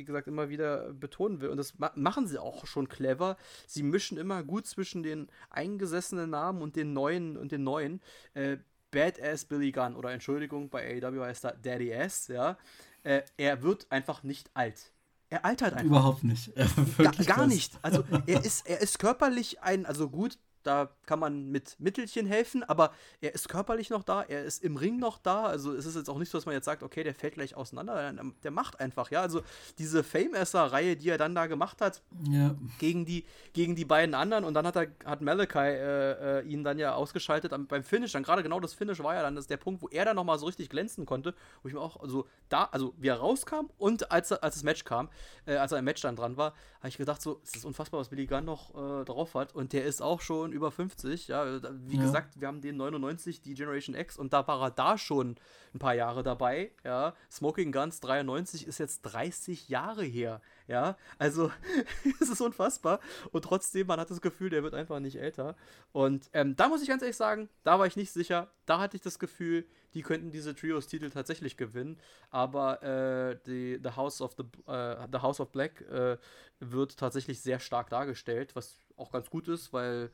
B: wie gesagt, immer wieder betonen will. Und das ma machen sie auch schon clever. Sie mischen immer gut zwischen den eingesessenen Namen und den neuen und den neuen. Äh, Badass Billy Gunn oder Entschuldigung, bei AEW heißt er Daddy S, ja. Äh, er wird einfach nicht alt. Er altert einfach.
A: Überhaupt nicht.
B: Gar, gar nicht. Also er ist, er ist körperlich ein, also gut, da kann man mit Mittelchen helfen, aber er ist körperlich noch da, er ist im Ring noch da. Also es ist jetzt auch nicht so, dass man jetzt sagt, okay, der fällt gleich auseinander. Der macht einfach, ja. Also diese Fame-Esser-Reihe, die er dann da gemacht hat, ja. gegen, die, gegen die beiden anderen und dann hat er hat Malachi äh, äh, ihn dann ja ausgeschaltet beim Finish. Dann gerade genau das Finish war ja dann das der Punkt, wo er dann nochmal so richtig glänzen konnte, wo ich mir auch, also da, also wie er rauskam und als, als das Match kam, äh, als er im Match dann dran war, habe ich gedacht, so, es ist unfassbar, was Billy Gunn noch äh, drauf hat. Und der ist auch schon über 50. Ja, wie ja. gesagt, wir haben den 99, die Generation X, und da war er da schon ein paar Jahre dabei. Ja, Smoking Guns 93 ist jetzt 30 Jahre her. Ja, also es ist unfassbar. Und trotzdem, man hat das Gefühl, der wird einfach nicht älter. Und ähm, da muss ich ganz ehrlich sagen, da war ich nicht sicher. Da hatte ich das Gefühl, die könnten diese Trios-Titel tatsächlich gewinnen. Aber äh, die, the, House of the, äh, the House of Black äh, wird tatsächlich sehr stark dargestellt, was auch ganz gut ist, weil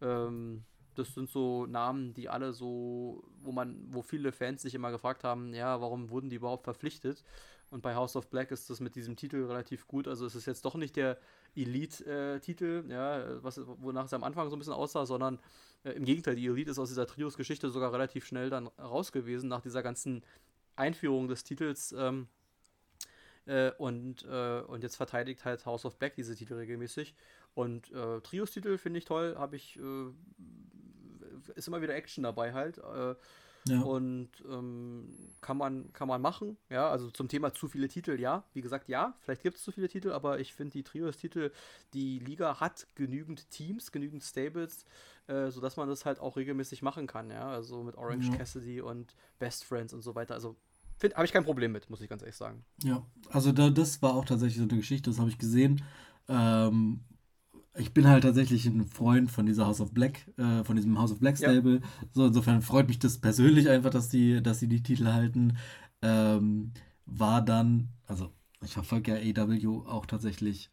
B: ähm, das sind so Namen, die alle so, wo man, wo viele Fans sich immer gefragt haben, ja, warum wurden die überhaupt verpflichtet? Und bei House of Black ist das mit diesem Titel relativ gut. Also es ist jetzt doch nicht der Elite-Titel, äh, ja, was, wonach es am Anfang so ein bisschen aussah, sondern äh, Im Gegenteil, die Elite ist aus dieser Trios-Geschichte sogar relativ schnell dann raus gewesen, nach dieser ganzen Einführung des Titels. Ähm, äh, und, äh, und jetzt verteidigt halt House of Black diese Titel regelmäßig. Und äh, Trios-Titel finde ich toll, habe ich, äh, ist immer wieder Action dabei halt. Äh, ja. Und ähm, kann, man, kann man machen. Ja, also zum Thema zu viele Titel, ja. Wie gesagt, ja, vielleicht gibt es zu viele Titel, aber ich finde die Trios-Titel, die Liga hat genügend Teams, genügend Stables, äh, sodass man das halt auch regelmäßig machen kann, ja. Also mit Orange ja. Cassidy und Best Friends und so weiter. Also habe ich kein Problem mit, muss ich ganz ehrlich sagen.
A: Ja, also da, das war auch tatsächlich so eine Geschichte, das habe ich gesehen. Ähm, ich bin halt tatsächlich ein Freund von dieser House of Black, äh, von diesem House of Black Stable. Ja. So, insofern freut mich das persönlich einfach, dass die, dass sie die Titel halten. Ähm, war dann, also ich verfolge ja AW auch tatsächlich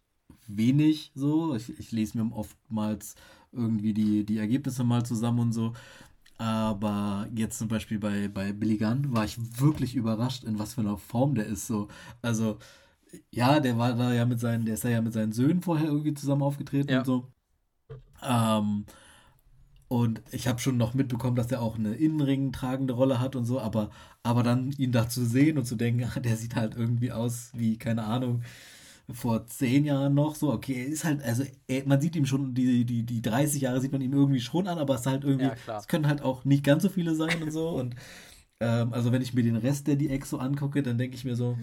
A: wenig so. Ich, ich lese mir oftmals irgendwie die, die Ergebnisse mal zusammen und so. Aber jetzt zum Beispiel bei, bei Billy Gunn war ich wirklich überrascht, in was für einer Form der ist. So. Also, ja, der war da ja mit seinen, der ist ja mit seinen Söhnen vorher irgendwie zusammen aufgetreten ja. und so. Ähm, und ich habe schon noch mitbekommen, dass er auch eine Innenring tragende Rolle hat und so, aber, aber dann ihn da zu sehen und zu denken, ach, der sieht halt irgendwie aus wie, keine Ahnung, vor zehn Jahren noch so, okay, er ist halt, also er, man sieht ihm schon, die, die, die 30 Jahre sieht man ihm irgendwie schon an, aber es ist halt irgendwie, ja, es können halt auch nicht ganz so viele sein und so und Ähm, also wenn ich mir den Rest der DX so angucke, dann denke ich mir so,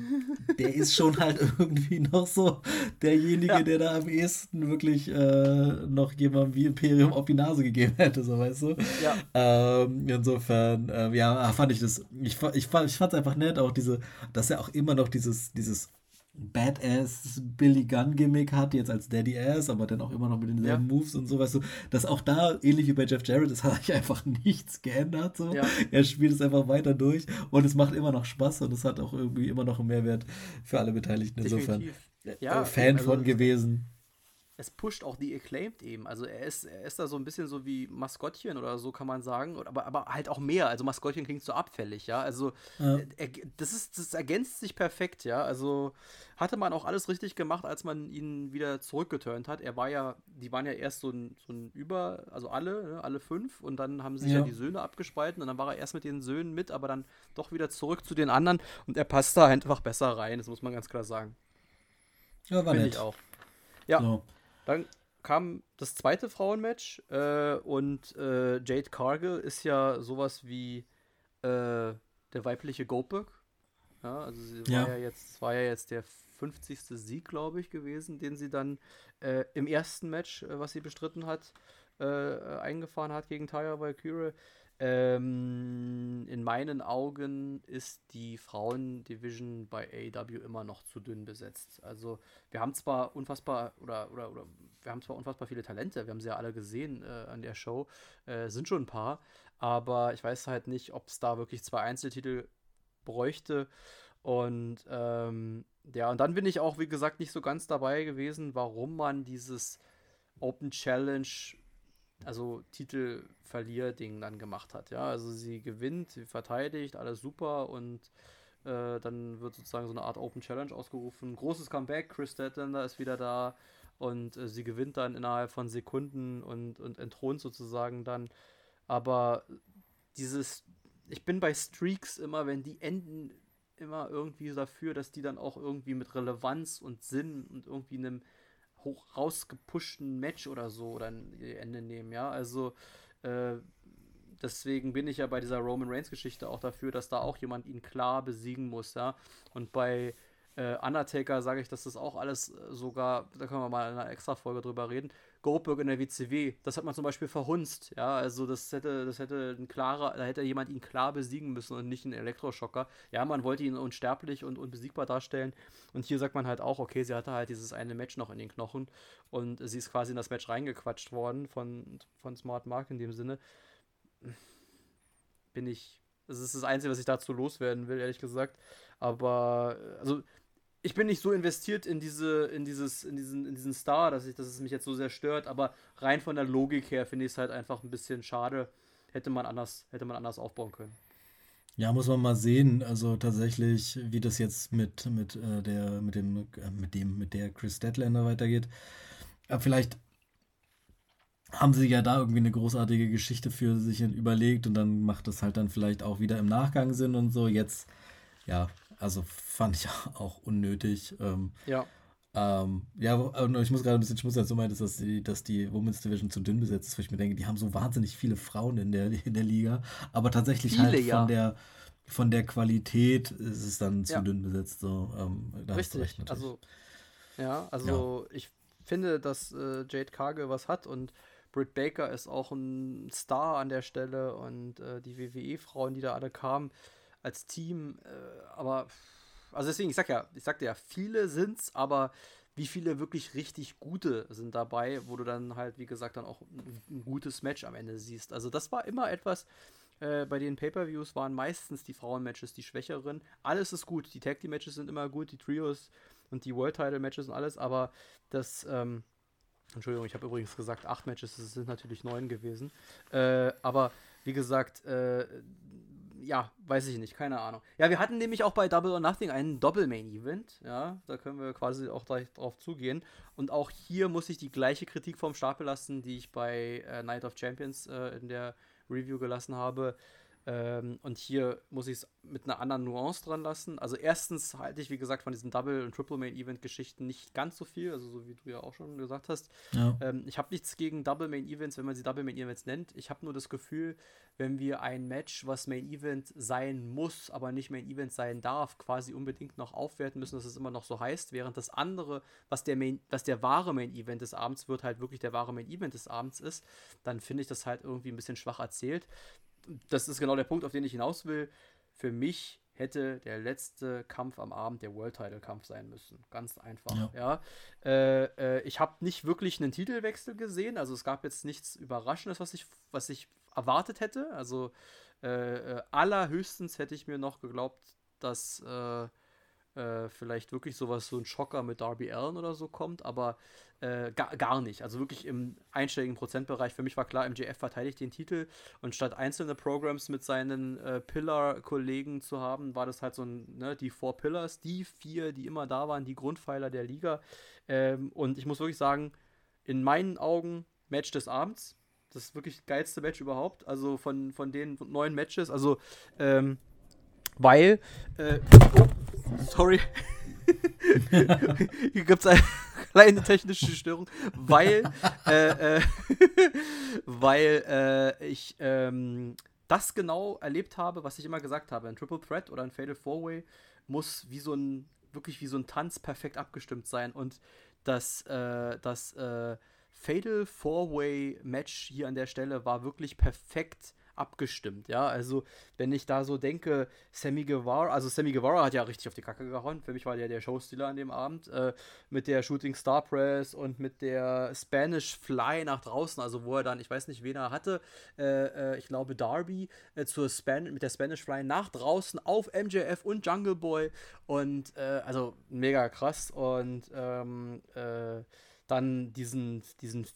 A: der ist schon halt irgendwie noch so derjenige, ja. der da am ehesten wirklich äh, noch jemandem wie Imperium auf die Nase gegeben hätte, so weißt du. Ja. Ähm, insofern, äh, ja, fand ich das, ich, ich, ich fand es einfach nett, auch diese, dass er auch immer noch dieses, dieses Badass Billy Gunn Gimmick hat, jetzt als Daddy Ass, aber dann auch immer noch mit denselben ja. Moves und so, weißt du, dass auch da, ähnlich wie bei Jeff Jarrett, es hat sich einfach nichts geändert, so. Ja. Er spielt es einfach weiter durch und es macht immer noch Spaß und es hat auch irgendwie immer noch einen Mehrwert für alle Beteiligten. Insofern ja, äh, Fan also, von gewesen
B: es pusht auch die Acclaimed eben. Also er ist, er ist da so ein bisschen so wie Maskottchen oder so kann man sagen, aber, aber halt auch mehr. Also Maskottchen klingt so abfällig, ja. Also ja. Er, das ist, das ergänzt sich perfekt, ja. Also hatte man auch alles richtig gemacht, als man ihn wieder zurückgeturnt hat. Er war ja, die waren ja erst so ein, so ein Über, also alle, ne, alle fünf und dann haben sich ja. ja die Söhne abgespalten und dann war er erst mit den Söhnen mit, aber dann doch wieder zurück zu den anderen und er passt da einfach besser rein, das muss man ganz klar sagen.
A: Ja, war Find nett. ich auch.
B: Ja. So. Dann kam das zweite Frauenmatch äh, und äh, Jade Cargill ist ja sowas wie äh, der weibliche Goldberg. Ja, also sie ja. war ja jetzt, war ja jetzt der 50. Sieg, glaube ich, gewesen, den sie dann äh, im ersten Match, äh, was sie bestritten hat, eingefahren hat gegen Taya Valkyrie. Ähm, in meinen Augen ist die Frauendivision bei AEW immer noch zu dünn besetzt. Also wir haben zwar unfassbar oder, oder, oder wir haben zwar unfassbar viele Talente, wir haben sie ja alle gesehen äh, an der Show, äh, sind schon ein paar, aber ich weiß halt nicht, ob es da wirklich zwei Einzeltitel bräuchte. Und ähm, ja, und dann bin ich auch, wie gesagt, nicht so ganz dabei gewesen, warum man dieses Open Challenge also Titel Verlier-Ding dann gemacht hat. Ja, also sie gewinnt, sie verteidigt, alles super und äh, dann wird sozusagen so eine Art Open Challenge ausgerufen. Großes Comeback, Chris Statlander ist wieder da und äh, sie gewinnt dann innerhalb von Sekunden und, und entthront sozusagen dann. Aber dieses, ich bin bei Streaks immer, wenn die enden, immer irgendwie dafür, dass die dann auch irgendwie mit Relevanz und Sinn und irgendwie einem hoch rausgepushten Match oder so oder ein Ende nehmen, ja. Also äh, deswegen bin ich ja bei dieser Roman Reigns Geschichte auch dafür, dass da auch jemand ihn klar besiegen muss, ja. Und bei äh, Undertaker sage ich, dass das auch alles sogar, da können wir mal in einer extra Folge drüber reden, Goldberg in der WCW, das hat man zum Beispiel verhunzt, ja, also das hätte, das hätte ein klarer, da hätte jemand ihn klar besiegen müssen und nicht ein Elektroschocker. Ja, man wollte ihn unsterblich und unbesiegbar darstellen. Und hier sagt man halt auch, okay, sie hatte halt dieses eine Match noch in den Knochen. Und sie ist quasi in das Match reingequatscht worden von, von Smart Mark in dem Sinne. Bin ich, das ist das Einzige, was ich dazu loswerden will, ehrlich gesagt, aber, also ich bin nicht so investiert in diese, in dieses, in diesen, in diesen Star, dass ich, dass es mich jetzt so sehr stört, aber rein von der Logik her finde ich es halt einfach ein bisschen schade. Hätte man anders, hätte man anders aufbauen können.
A: Ja, muss man mal sehen. Also tatsächlich, wie das jetzt mit, mit äh, der, mit dem, äh, mit dem, mit der Chris Deadlander weitergeht. Aber vielleicht haben sie ja da irgendwie eine großartige Geschichte für sich überlegt und dann macht das halt dann vielleicht auch wieder im Nachgang Sinn und so. Jetzt, ja, also fand ich auch unnötig. Ähm,
B: ja.
A: Ähm, ja, ich muss gerade ein bisschen schmutzen, als du meintest, dass die, dass die Women's Division zu dünn besetzt ist, wo ich mir denke, die haben so wahnsinnig viele Frauen in der, in der Liga, aber tatsächlich viele, halt von ja. der von der Qualität ist es dann zu ja. dünn besetzt. So, ähm,
B: Richtig, also ja, also ja. ich finde, dass äh, Jade Cargill was hat und Britt Baker ist auch ein Star an der Stelle und äh, die WWE-Frauen, die da alle kamen, als Team, äh, aber also deswegen, ich sag ja, ich sagte ja, viele sind's, aber wie viele wirklich richtig gute sind dabei, wo du dann halt, wie gesagt, dann auch ein, ein gutes Match am Ende siehst. Also das war immer etwas, äh, bei den Pay-Per-Views waren meistens die Frauen-Matches die schwächeren. Alles ist gut, die Tag Team-Matches sind immer gut, die Trios und die World-Title-Matches und alles, aber das, ähm, Entschuldigung, ich habe übrigens gesagt, acht Matches, es sind natürlich neun gewesen. Äh, aber wie gesagt, äh, ja, weiß ich nicht, keine Ahnung. Ja, wir hatten nämlich auch bei Double or Nothing einen Doppel-Main-Event. Ja, da können wir quasi auch gleich drauf zugehen. Und auch hier muss ich die gleiche Kritik vom Stapel lassen, die ich bei äh, Night of Champions äh, in der Review gelassen habe. Ähm, und hier muss ich es mit einer anderen Nuance dran lassen. Also erstens halte ich, wie gesagt, von diesen Double- und Triple-Main-Event-Geschichten nicht ganz so viel, also so wie du ja auch schon gesagt hast. Ja. Ähm, ich habe nichts gegen Double-Main-Events, wenn man sie Double-Main-Events nennt. Ich habe nur das Gefühl, wenn wir ein Match, was Main-Event sein muss, aber nicht Main-Event sein darf, quasi unbedingt noch aufwerten müssen, dass es immer noch so heißt, während das andere, was der, Main, was der wahre Main-Event des Abends wird, halt wirklich der wahre Main-Event des Abends ist, dann finde ich das halt irgendwie ein bisschen schwach erzählt das ist genau der Punkt, auf den ich hinaus will. Für mich hätte der letzte Kampf am Abend der World Title Kampf sein müssen. Ganz einfach. Ja. ja. Äh, äh, ich habe nicht wirklich einen Titelwechsel gesehen. Also es gab jetzt nichts Überraschendes, was ich, was ich erwartet hätte. Also äh, äh allerhöchstens hätte ich mir noch geglaubt, dass äh, vielleicht wirklich sowas, so ein Schocker mit Darby Allen oder so kommt, aber äh, gar, gar nicht. Also wirklich im einstelligen Prozentbereich. Für mich war klar, MJF verteidigt den Titel und statt einzelne Programs mit seinen äh, Pillar-Kollegen zu haben, war das halt so ein, ne, die Four Pillars, die vier, die immer da waren, die Grundpfeiler der Liga. Ähm, und ich muss wirklich sagen, in meinen Augen Match des Abends. Das ist wirklich das geilste Match überhaupt. Also von, von den neun Matches. Also, ähm, weil, äh, oh, sorry. Hier gibt es eine kleine technische Störung, weil, äh, äh, weil äh, ich ähm, das genau erlebt habe, was ich immer gesagt habe. Ein Triple Threat oder ein Fatal Four Way muss wie so ein, wirklich wie so ein Tanz perfekt abgestimmt sein. Und das, äh, das äh, Fatal Four Way Match hier an der Stelle war wirklich perfekt abgestimmt, ja. Also, wenn ich da so denke, Sammy Guevara, also Sammy Guevara hat ja richtig auf die Kacke gehauen. Für mich war der der Showstealer an dem Abend. Äh, mit der Shooting Star Press und mit der Spanish Fly nach draußen, also wo er dann, ich weiß nicht, wen er hatte, äh, äh, ich glaube Darby, äh, zur Span mit der Spanish Fly nach draußen auf MJF und Jungle Boy. Und äh, also mega krass. Und ähm, äh, dann diesen, diesen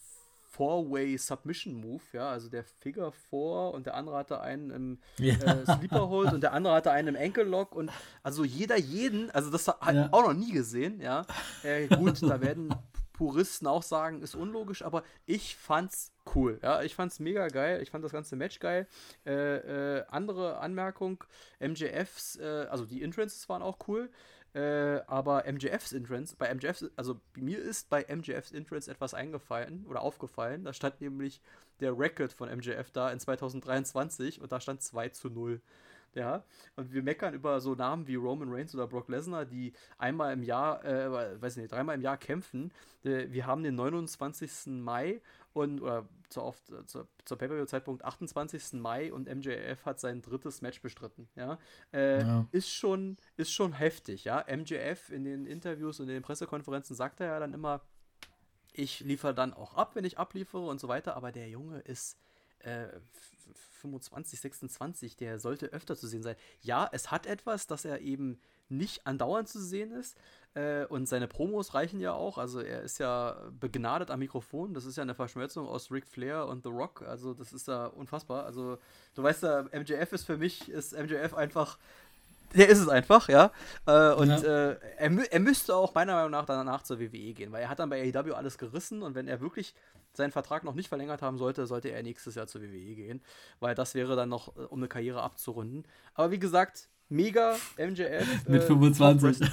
B: Four-Way Submission Move, ja, also der Figure Four und der andere hatte einen im ja. äh, Sleeper Hold und der andere hatte einen im Ankle Lock und also jeder jeden, also das hat ja. auch noch nie gesehen, ja. Äh, gut, da werden Puristen auch sagen, ist unlogisch, aber ich fand's cool. Ja, ich fand's mega geil. Ich fand das ganze Match geil. Äh, äh, andere Anmerkung: MJFs, äh, also die Entrances waren auch cool. Äh, aber MJFs Entrance, bei MJFs, also mir ist bei MJFs Entrance etwas eingefallen oder aufgefallen. Da stand nämlich der Record von MJF da in 2023 und da stand 2 zu 0. Ja, und wir meckern über so Namen wie Roman Reigns oder Brock Lesnar, die einmal im Jahr, äh, weiß nicht, dreimal im Jahr kämpfen. Äh, wir haben den 29. Mai und oder zur, oft, zur, zur Pay-Per-View-Zeitpunkt 28. Mai und MJF hat sein drittes Match bestritten. Ja? Äh, ja. Ist, schon, ist schon heftig, ja. MJF in den Interviews und in den Pressekonferenzen sagt er ja dann immer, ich liefere dann auch ab, wenn ich abliefere und so weiter, aber der Junge ist äh, 25, 26, der sollte öfter zu sehen sein. Ja, es hat etwas, dass er eben nicht andauernd zu sehen ist. Äh, und seine Promos reichen ja auch. Also er ist ja begnadet am Mikrofon. Das ist ja eine Verschmelzung aus Ric Flair und The Rock. Also das ist ja unfassbar. Also du weißt ja, MJF ist für mich, ist MJF einfach der ist es einfach, ja. Äh, und ja. Äh, er, er, müsste auch meiner Meinung nach danach zur WWE gehen, weil er hat dann bei AEW alles gerissen und wenn er wirklich seinen Vertrag noch nicht verlängert haben sollte, sollte er nächstes Jahr zur WWE gehen, weil das wäre dann noch, äh, um eine Karriere abzurunden. Aber wie gesagt, mega MJF.
A: mit äh, 25.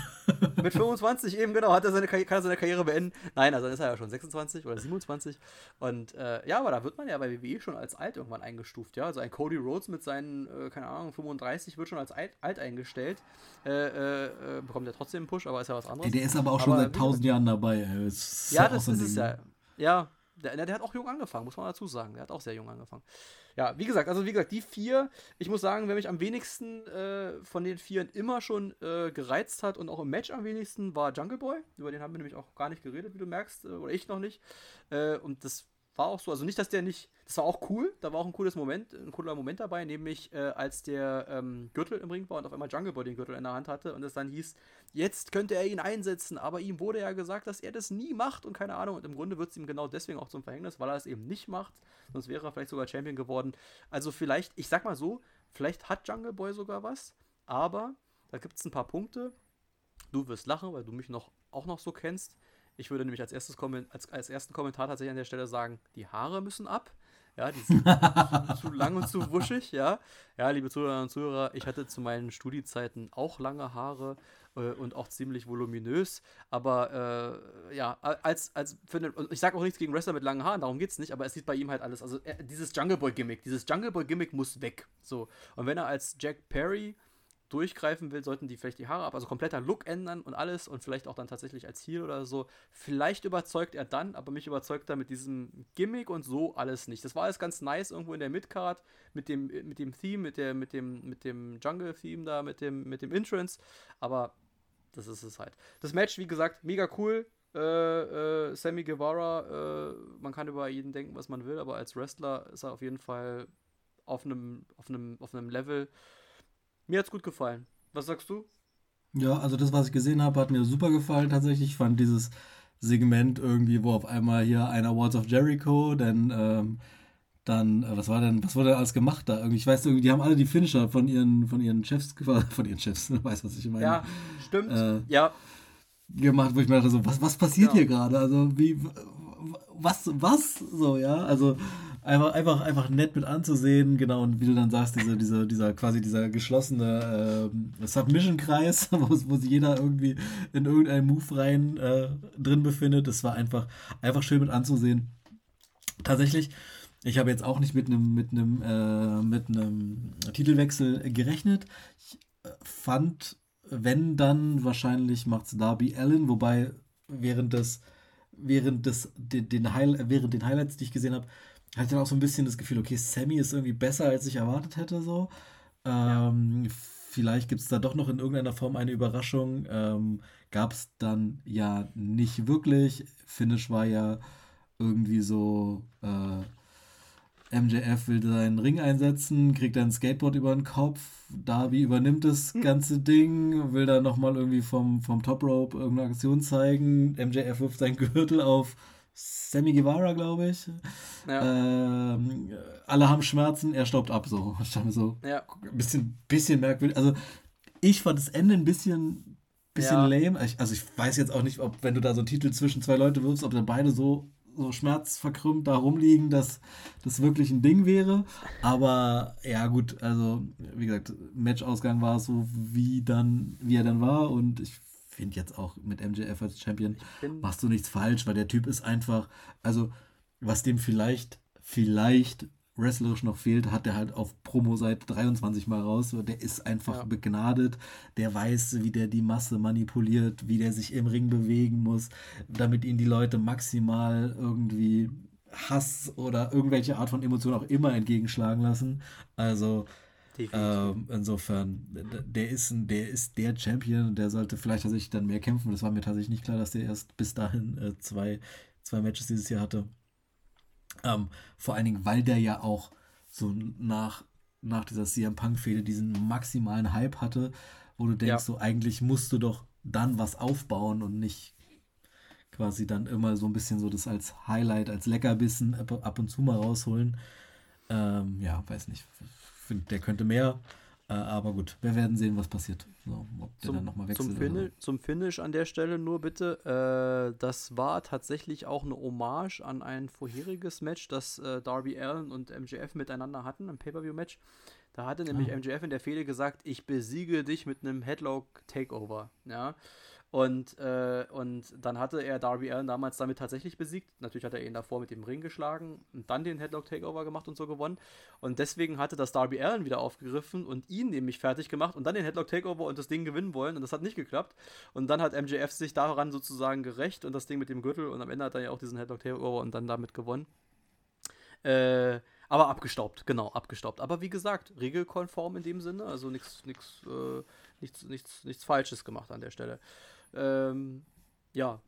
B: mit 25 eben, genau, hat er seine, kann er seine Karriere beenden. Nein, also dann ist er ja schon 26 oder 27. Und äh, ja, aber da wird man ja bei WWE schon als alt irgendwann eingestuft, ja. Also ein Cody Rhodes mit seinen, äh, keine Ahnung, 35 wird schon als alt, alt eingestellt. Äh, äh, bekommt er trotzdem einen Push, aber ist ja was anderes.
A: Der ist aber auch schon seit 1000 Jahren dabei.
B: Ja, das ist es ja. Ja, der, der, hat auch jung angefangen, muss man dazu sagen. Der hat auch sehr jung angefangen. Ja, wie gesagt, also wie gesagt, die vier, ich muss sagen, wer mich am wenigsten äh, von den vieren immer schon äh, gereizt hat und auch im Match am wenigsten, war Jungle Boy. Über den haben wir nämlich auch gar nicht geredet, wie du merkst, äh, oder ich noch nicht. Äh, und das war auch so, also nicht, dass der nicht, das war auch cool, da war auch ein cooles Moment, ein cooler Moment dabei, nämlich äh, als der ähm, Gürtel im Ring war und auf einmal Jungle Boy den Gürtel in der Hand hatte und es dann hieß, jetzt könnte er ihn einsetzen, aber ihm wurde ja gesagt, dass er das nie macht und keine Ahnung. Und im Grunde wird es ihm genau deswegen auch zum Verhängnis, weil er es eben nicht macht, sonst wäre er vielleicht sogar Champion geworden. Also vielleicht, ich sag mal so, vielleicht hat Jungle Boy sogar was, aber da gibt es ein paar Punkte, du wirst lachen, weil du mich noch auch noch so kennst, ich würde nämlich als, erstes als, als ersten Kommentar tatsächlich an der Stelle sagen, die Haare müssen ab. Ja, die sind zu, lang und zu wuschig, ja. Ja, liebe Zuhörer und Zuhörer, ich hatte zu meinen Studiezeiten auch lange Haare äh, und auch ziemlich voluminös. Aber äh, ja, als, als für eine, ich sage auch nichts gegen Wrestler mit langen Haaren, darum geht es nicht, aber es sieht bei ihm halt alles. Also er, dieses Jungle Boy-Gimmick, dieses Jungle Boy-Gimmick muss weg. So. Und wenn er als Jack Perry durchgreifen will, sollten die vielleicht die Haare ab, also kompletter Look ändern und alles und vielleicht auch dann tatsächlich als Heel oder so. Vielleicht überzeugt er dann, aber mich überzeugt er mit diesem Gimmick und so alles nicht. Das war alles ganz nice irgendwo in der Midcard mit dem, mit dem Theme, mit, der, mit dem, mit dem Jungle-Theme da, mit dem, mit dem Entrance, aber das ist es halt. Das Match, wie gesagt, mega cool. Äh, äh, Sammy Guevara, äh, man kann über jeden denken, was man will, aber als Wrestler ist er auf jeden Fall auf einem auf einem auf einem Level. Mir hat's gut gefallen. Was sagst du?
A: Ja, also das, was ich gesehen habe, hat mir super gefallen tatsächlich. Ich fand dieses Segment irgendwie, wo auf einmal hier einer Awards of Jericho, dann ähm, dann, äh, was war denn, was wurde alles gemacht da? Irgendwie, ich weiß, die haben alle die Finisher von ihren, von ihren Chefs, von ihren Chefs, weiß, was ich meine.
B: Ja, stimmt. Äh, ja.
A: Gemacht, wo ich mir dachte, so, was, was passiert ja. hier gerade? Also, wie, was, was? So, ja, also einfach, einfach, einfach nett mit anzusehen, genau, und wie du dann sagst, diese, diese, dieser quasi dieser geschlossene äh, Submission-Kreis, wo, wo sich jeder irgendwie in irgendeinen Move rein äh, drin befindet, das war einfach, einfach schön mit anzusehen. Tatsächlich ich habe jetzt auch nicht mit einem mit äh, mit einem Titelwechsel gerechnet. Ich äh, fand, wenn dann wahrscheinlich macht es Darby Allen, wobei während des während des den, den Highlight, während den Highlights, die ich gesehen habe, hatte dann auch so ein bisschen das Gefühl, okay, Sammy ist irgendwie besser, als ich erwartet hätte so. Ähm, ja. Vielleicht gibt es da doch noch in irgendeiner Form eine Überraschung. Ähm, Gab es dann ja nicht wirklich. Finish war ja irgendwie so äh, MJF will seinen Ring einsetzen, kriegt ein Skateboard über den Kopf. Darby übernimmt das hm. ganze Ding, will dann nochmal irgendwie vom, vom Top Rope irgendeine Aktion zeigen. MJF wirft seinen Gürtel auf Sammy Guevara, glaube ich. Ja. Ähm, alle haben Schmerzen, er staubt ab, so. so ja. ein bisschen, bisschen merkwürdig. Also, ich fand das Ende ein bisschen, bisschen ja. lame. also, ich weiß jetzt auch nicht, ob, wenn du da so einen Titel zwischen zwei Leute wirfst, ob dann beide so so schmerzverkrümmt da rumliegen, dass das wirklich ein Ding wäre. Aber ja, gut, also wie gesagt, Matchausgang war so, wie dann, wie er dann war. Und ich finde jetzt auch mit MJF als Champion machst du nichts falsch, weil der Typ ist einfach, also was dem vielleicht, vielleicht wrestlerisch noch fehlt, hat er halt auf Promo-Seite 23 mal raus. Der ist einfach ja. begnadet. Der weiß, wie der die Masse manipuliert, wie der sich im Ring bewegen muss, damit ihn die Leute maximal irgendwie Hass oder irgendwelche Art von Emotion auch immer entgegenschlagen lassen. Also ähm, insofern, der ist, ein, der ist der Champion, der sollte vielleicht tatsächlich dann mehr kämpfen. Das war mir tatsächlich nicht klar, dass der erst bis dahin äh, zwei, zwei Matches dieses Jahr hatte. Ähm, vor allen Dingen, weil der ja auch so nach, nach dieser CM Punk-Fehde diesen maximalen Hype hatte, wo du denkst, ja. so eigentlich musst du doch dann was aufbauen und nicht quasi dann immer so ein bisschen so das als Highlight, als Leckerbissen ab, und zu mal rausholen. Ähm, ja, weiß nicht. Finde, der könnte mehr. Äh, aber gut, wir werden sehen, was passiert. So, ob der
B: zum,
A: dann nochmal wechselt.
B: Zum, Finish, so. zum Finish an der Stelle nur bitte. Äh, das war tatsächlich auch eine Hommage an ein vorheriges Match, das äh, Darby Allen und MJF miteinander hatten, ein Pay-Per-View-Match. Da hatte nämlich ah. MJF in der Fehde gesagt, ich besiege dich mit einem Headlock-Takeover. Ja. Und, äh, und dann hatte er Darby Allen damals damit tatsächlich besiegt. Natürlich hat er ihn davor mit dem Ring geschlagen und dann den Headlock Takeover gemacht und so gewonnen. Und deswegen hatte das Darby Allen wieder aufgegriffen und ihn nämlich fertig gemacht und dann den Headlock Takeover und das Ding gewinnen wollen. Und das hat nicht geklappt. Und dann hat MJF sich daran sozusagen gerecht und das Ding mit dem Gürtel. Und am Ende hat er ja auch diesen Headlock Takeover und dann damit gewonnen. Äh, aber abgestaubt, genau, abgestaubt. Aber wie gesagt, regelkonform in dem Sinne, also nichts, nichts, äh, nichts, nichts, nichts Falsches gemacht an der Stelle. Ähm, ja,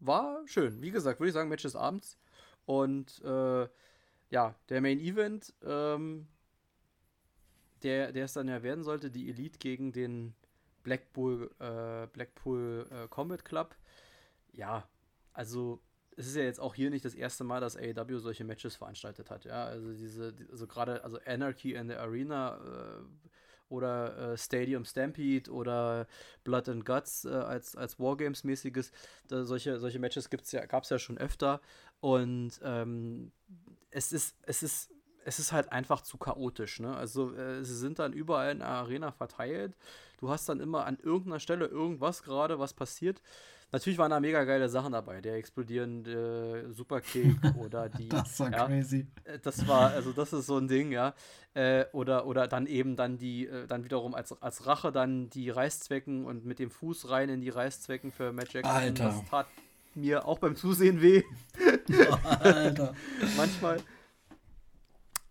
B: war schön. Wie gesagt, würde ich sagen, Match des Abends. Und äh, ja, der Main Event, ähm, der, der es dann ja werden sollte, die Elite gegen den Blackpool, äh, Blackpool äh, Combat Club. Ja, also es ist ja jetzt auch hier nicht das erste Mal, dass AEW solche Matches veranstaltet hat. Ja, also diese, also gerade, also Anarchy in the Arena äh, oder äh, Stadium Stampede oder Blood and Guts äh, als, als Wargames-mäßiges. Solche, solche Matches ja, gab es ja schon öfter. Und ähm, es ist, es ist, es ist halt einfach zu chaotisch. Ne? Also äh, sie sind dann überall in der Arena verteilt. Du hast dann immer an irgendeiner Stelle irgendwas gerade, was passiert. Natürlich waren da mega geile Sachen dabei. Der explodierende Superkick oder die.
A: das war ja, crazy.
B: Äh, das war, also das ist so ein Ding, ja. Äh, oder, oder dann eben dann die, äh, dann wiederum als, als Rache dann die Reißzwecken und mit dem Fuß rein in die Reißzwecken für Matt Jackson.
A: Alter.
B: Das tat mir auch beim Zusehen weh. Alter. Manchmal.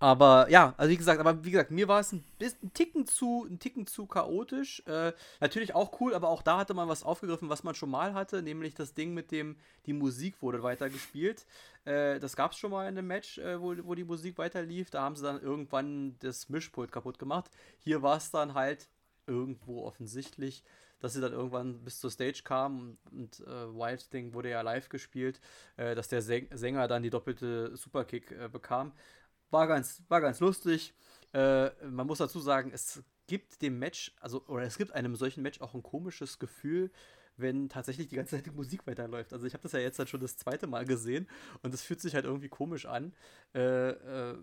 B: Aber ja, also wie gesagt, aber wie gesagt, mir war es ein bisschen ein Ticken zu, ein Ticken zu chaotisch. Äh, natürlich auch cool, aber auch da hatte man was aufgegriffen, was man schon mal hatte, nämlich das Ding mit dem, die Musik wurde weitergespielt. Äh, das gab es schon mal in einem Match, äh, wo, wo die Musik weiter lief. Da haben sie dann irgendwann das Mischpult kaputt gemacht. Hier war es dann halt irgendwo offensichtlich, dass sie dann irgendwann bis zur Stage kam und äh, Wild Ding wurde ja live gespielt, äh, dass der Sänger dann die doppelte Superkick äh, bekam. War ganz, war ganz lustig. Äh, man muss dazu sagen, es gibt dem Match, also, oder es gibt einem solchen Match auch ein komisches Gefühl, wenn tatsächlich die ganze Zeit die Musik weiterläuft. Also ich habe das ja jetzt halt schon das zweite Mal gesehen und es fühlt sich halt irgendwie komisch an. Äh, äh,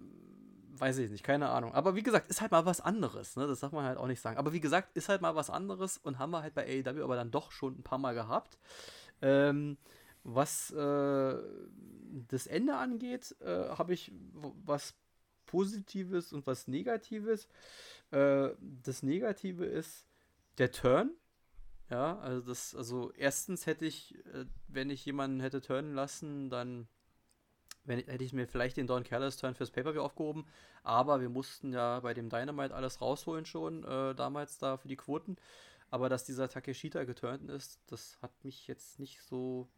B: weiß ich nicht, keine Ahnung. Aber wie gesagt, ist halt mal was anderes, ne? Das darf man halt auch nicht sagen. Aber wie gesagt, ist halt mal was anderes und haben wir halt bei AEW aber dann doch schon ein paar Mal gehabt. Ähm, was äh, das Ende angeht, äh, habe ich was Positives und was Negatives. Äh, das Negative ist der Turn. Ja, also das, also erstens hätte ich, äh, wenn ich jemanden hätte turnen lassen, dann wenn, hätte ich mir vielleicht den Don Careless Turn fürs Pay-Per-View aufgehoben. Aber wir mussten ja bei dem Dynamite alles rausholen schon, äh, damals da für die Quoten. Aber dass dieser Takeshita geturnt ist, das hat mich jetzt nicht so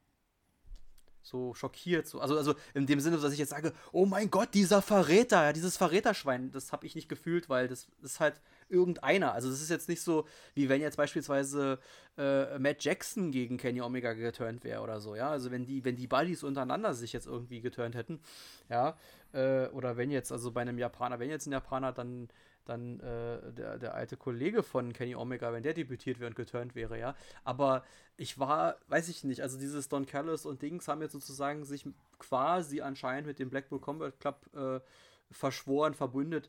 B: so schockiert. So. Also, also in dem Sinne, dass ich jetzt sage, oh mein Gott, dieser Verräter, dieses Verräterschwein, das habe ich nicht gefühlt, weil das ist halt irgendeiner. Also das ist jetzt nicht so, wie wenn jetzt beispielsweise äh, Matt Jackson gegen Kenny Omega geturnt wäre oder so, ja. Also wenn die, wenn die Buddies untereinander sich jetzt irgendwie geturnt hätten, ja, äh, oder wenn jetzt, also bei einem Japaner, wenn jetzt ein Japaner dann dann äh, der, der alte Kollege von Kenny Omega, wenn der debütiert wäre und geturnt wäre, ja. Aber ich war, weiß ich nicht, also dieses Don Callis und Dings haben jetzt sozusagen sich quasi anscheinend mit dem Blackpool Combat Club äh, verschworen, verbündet.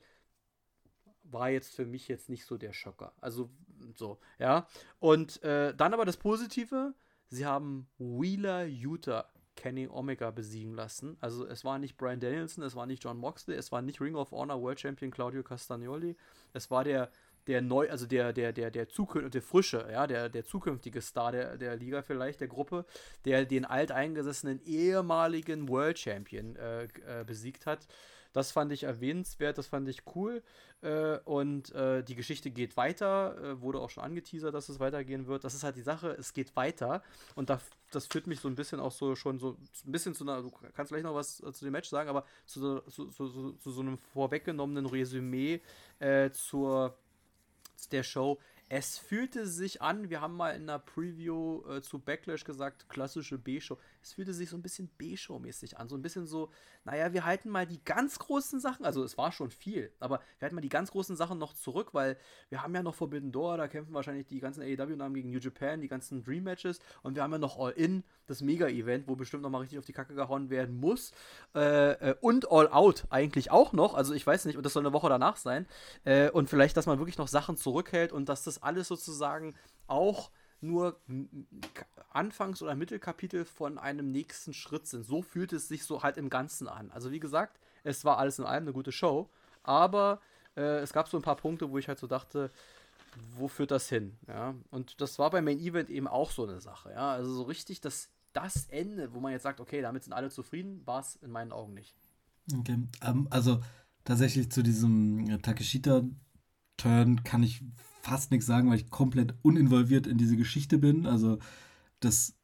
B: War jetzt für mich jetzt nicht so der Schocker. Also so, ja. Und äh, dann aber das Positive, sie haben Wheeler Utah Kenny Omega besiegen lassen. Also es war nicht Brian Danielson, es war nicht John Moxley, es war nicht Ring of Honor World Champion Claudio Castagnoli, es war der der neu, also der, der, der, der zukünftige, der frische, ja, der, der zukünftige Star der, der Liga vielleicht, der Gruppe, der den alteingesessenen ehemaligen World Champion äh, äh, besiegt hat. Das fand ich erwähnenswert, das fand ich cool. Äh, und äh, die Geschichte geht weiter, äh, wurde auch schon angeteasert, dass es weitergehen wird. Das ist halt die Sache, es geht weiter. Und da, das führt mich so ein bisschen auch so schon so ein bisschen zu einer, du kannst vielleicht noch was äh, zu dem Match sagen, aber zu, zu, zu, zu so einem vorweggenommenen Resümee äh, zur der Show. Es fühlte sich an, wir haben mal in einer Preview äh, zu Backlash gesagt, klassische B-Show. Es fühlte sich so ein bisschen B-Show-mäßig an. So ein bisschen so, naja, wir halten mal die ganz großen Sachen, also es war schon viel, aber wir halten mal die ganz großen Sachen noch zurück, weil wir haben ja noch Forbidden Door, da kämpfen wahrscheinlich die ganzen AEW-Namen gegen New Japan, die ganzen Dream-Matches und wir haben ja noch All-In, das Mega-Event, wo bestimmt noch mal richtig auf die Kacke gehauen werden muss. Äh, äh, und All-Out eigentlich auch noch, also ich weiß nicht, und das soll eine Woche danach sein. Äh, und vielleicht, dass man wirklich noch Sachen zurückhält und dass das alles sozusagen auch nur Anfangs- oder Mittelkapitel von einem nächsten Schritt sind. So fühlt es sich so halt im Ganzen an. Also wie gesagt, es war alles in allem eine gute Show, aber äh, es gab so ein paar Punkte, wo ich halt so dachte, wo führt das hin? Ja, und das war beim Main Event eben auch so eine Sache. Ja, also so richtig das, das Ende, wo man jetzt sagt, okay, damit sind alle zufrieden, war es in meinen Augen nicht.
A: Okay, ähm, also tatsächlich zu diesem äh, Takeshita-Turn kann ich fast nichts sagen, weil ich komplett uninvolviert in diese Geschichte bin. Also das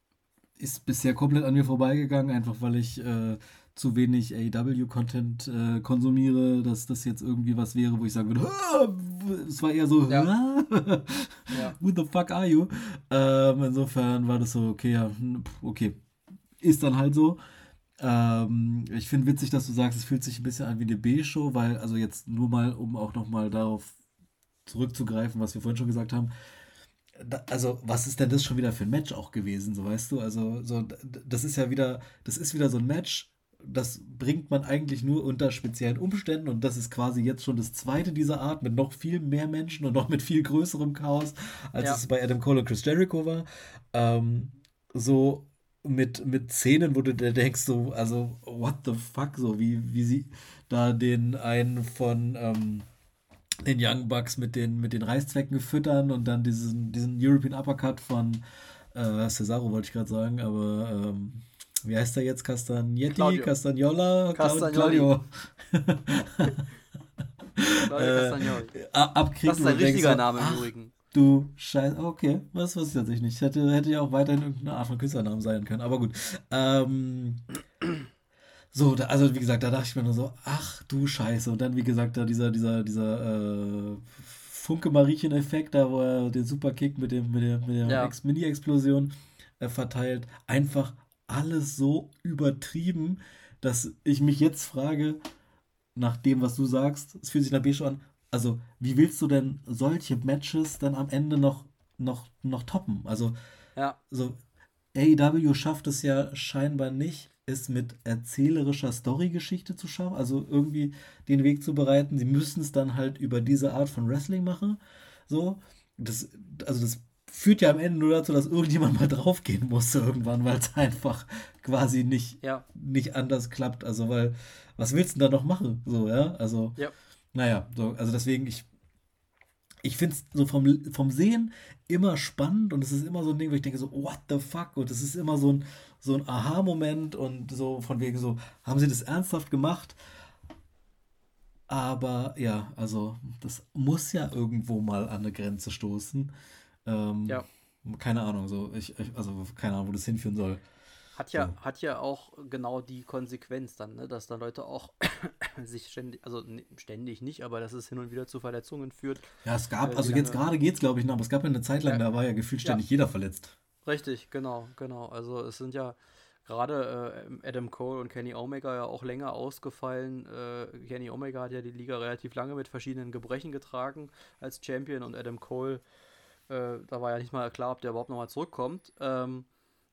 A: ist bisher komplett an mir vorbeigegangen, einfach weil ich äh, zu wenig AEW-Content äh, konsumiere, dass das jetzt irgendwie was wäre, wo ich sagen würde, es war eher so, ja. ja. who the fuck are you? Ähm, insofern war das so, okay, ja, hm, okay, ist dann halt so. Ähm, ich finde witzig, dass du sagst, es fühlt sich ein bisschen an wie eine B-Show, weil, also jetzt nur mal, um auch nochmal darauf zurückzugreifen, was wir vorhin schon gesagt haben. Da, also, was ist denn das schon wieder für ein Match auch gewesen, so weißt du? Also, so, das ist ja wieder, das ist wieder so ein Match, das bringt man eigentlich nur unter speziellen Umständen und das ist quasi jetzt schon das zweite dieser Art mit noch viel mehr Menschen und noch mit viel größerem Chaos, als ja. es bei Adam Cole und Chris Jericho war. Ähm, so mit, mit Szenen, wo du dir denkst, so, also, what the fuck, so, wie, wie sie da den einen von ähm, den Young Bucks mit den, mit den Reißzwecken füttern und dann diesen, diesen European Uppercut von äh, Cesaro, wollte ich gerade sagen, aber ähm, wie heißt der jetzt? Castagnetti, Claudio. Castagnola, Claudio. Claudio äh, abkriegen. Das ist ein richtiger denkst, Name im Übrigen. Du Scheiße, okay, was wusste ich tatsächlich nicht. Hätte, hätte ja auch weiterhin irgendeine Art von Künstlernamen sein können, aber gut. Ähm, so, da, also wie gesagt, da dachte ich mir nur so, ach du Scheiße. Und dann, wie gesagt, da dieser, dieser, dieser äh, Funke-Mariechen-Effekt, da wo er den Superkick mit dem, mit der, mit der ja. Mini-Explosion äh, verteilt. Einfach alles so übertrieben, dass ich mich jetzt frage, nach dem, was du sagst, es fühlt sich nach B schon an, also wie willst du denn solche Matches dann am Ende noch, noch, noch toppen? Also, ja. so AEW schafft es ja scheinbar nicht, es mit erzählerischer Storygeschichte zu schaffen, also irgendwie den Weg zu bereiten. Sie müssen es dann halt über diese Art von Wrestling machen. So, das, also das führt ja am Ende nur dazu, dass irgendjemand mal draufgehen musste irgendwann, weil es einfach quasi nicht, ja. nicht anders klappt. Also, weil, was willst du denn da noch machen? So, ja, also, ja. naja, so, also deswegen, ich, ich finde es so vom, vom Sehen immer spannend und es ist immer so ein Ding, wo ich denke so, what the fuck? Und es ist immer so ein, so ein Aha-Moment und so von wegen so, haben sie das ernsthaft gemacht? Aber ja, also das muss ja irgendwo mal an eine Grenze stoßen. Ähm, ja. Keine Ahnung, so ich, ich, also keine Ahnung, wo das hinführen soll.
B: Hat ja, so. hat ja auch genau die Konsequenz dann, ne, dass dann Leute auch sich ständig, also ständig nicht, aber dass es hin und wieder zu Verletzungen führt.
A: Ja, es gab, äh, also jetzt gerade geht es, glaube ich, noch, aber es gab ja eine Zeit lang, ja. da war ja gefühlt ständig ja. jeder verletzt.
B: Richtig, genau, genau. Also es sind ja gerade äh, Adam Cole und Kenny Omega ja auch länger ausgefallen. Äh, Kenny Omega hat ja die Liga relativ lange mit verschiedenen Gebrechen getragen als Champion und Adam Cole äh, da war ja nicht mal klar, ob der überhaupt nochmal zurückkommt. Ähm,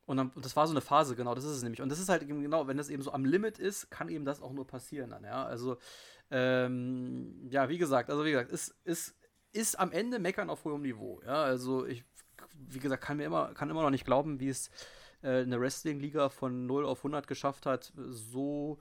B: und, dann, und das war so eine Phase, genau, das ist es nämlich. Und das ist halt eben genau, wenn das eben so am Limit ist, kann eben das auch nur passieren dann, ja. Also, ähm, ja, wie gesagt, also wie gesagt, ist, ist, ist am Ende Meckern auf hohem Niveau, ja. Also ich, wie gesagt, kann mir immer, kann immer noch nicht glauben, wie es äh, eine Wrestling-Liga von 0 auf 100 geschafft hat, so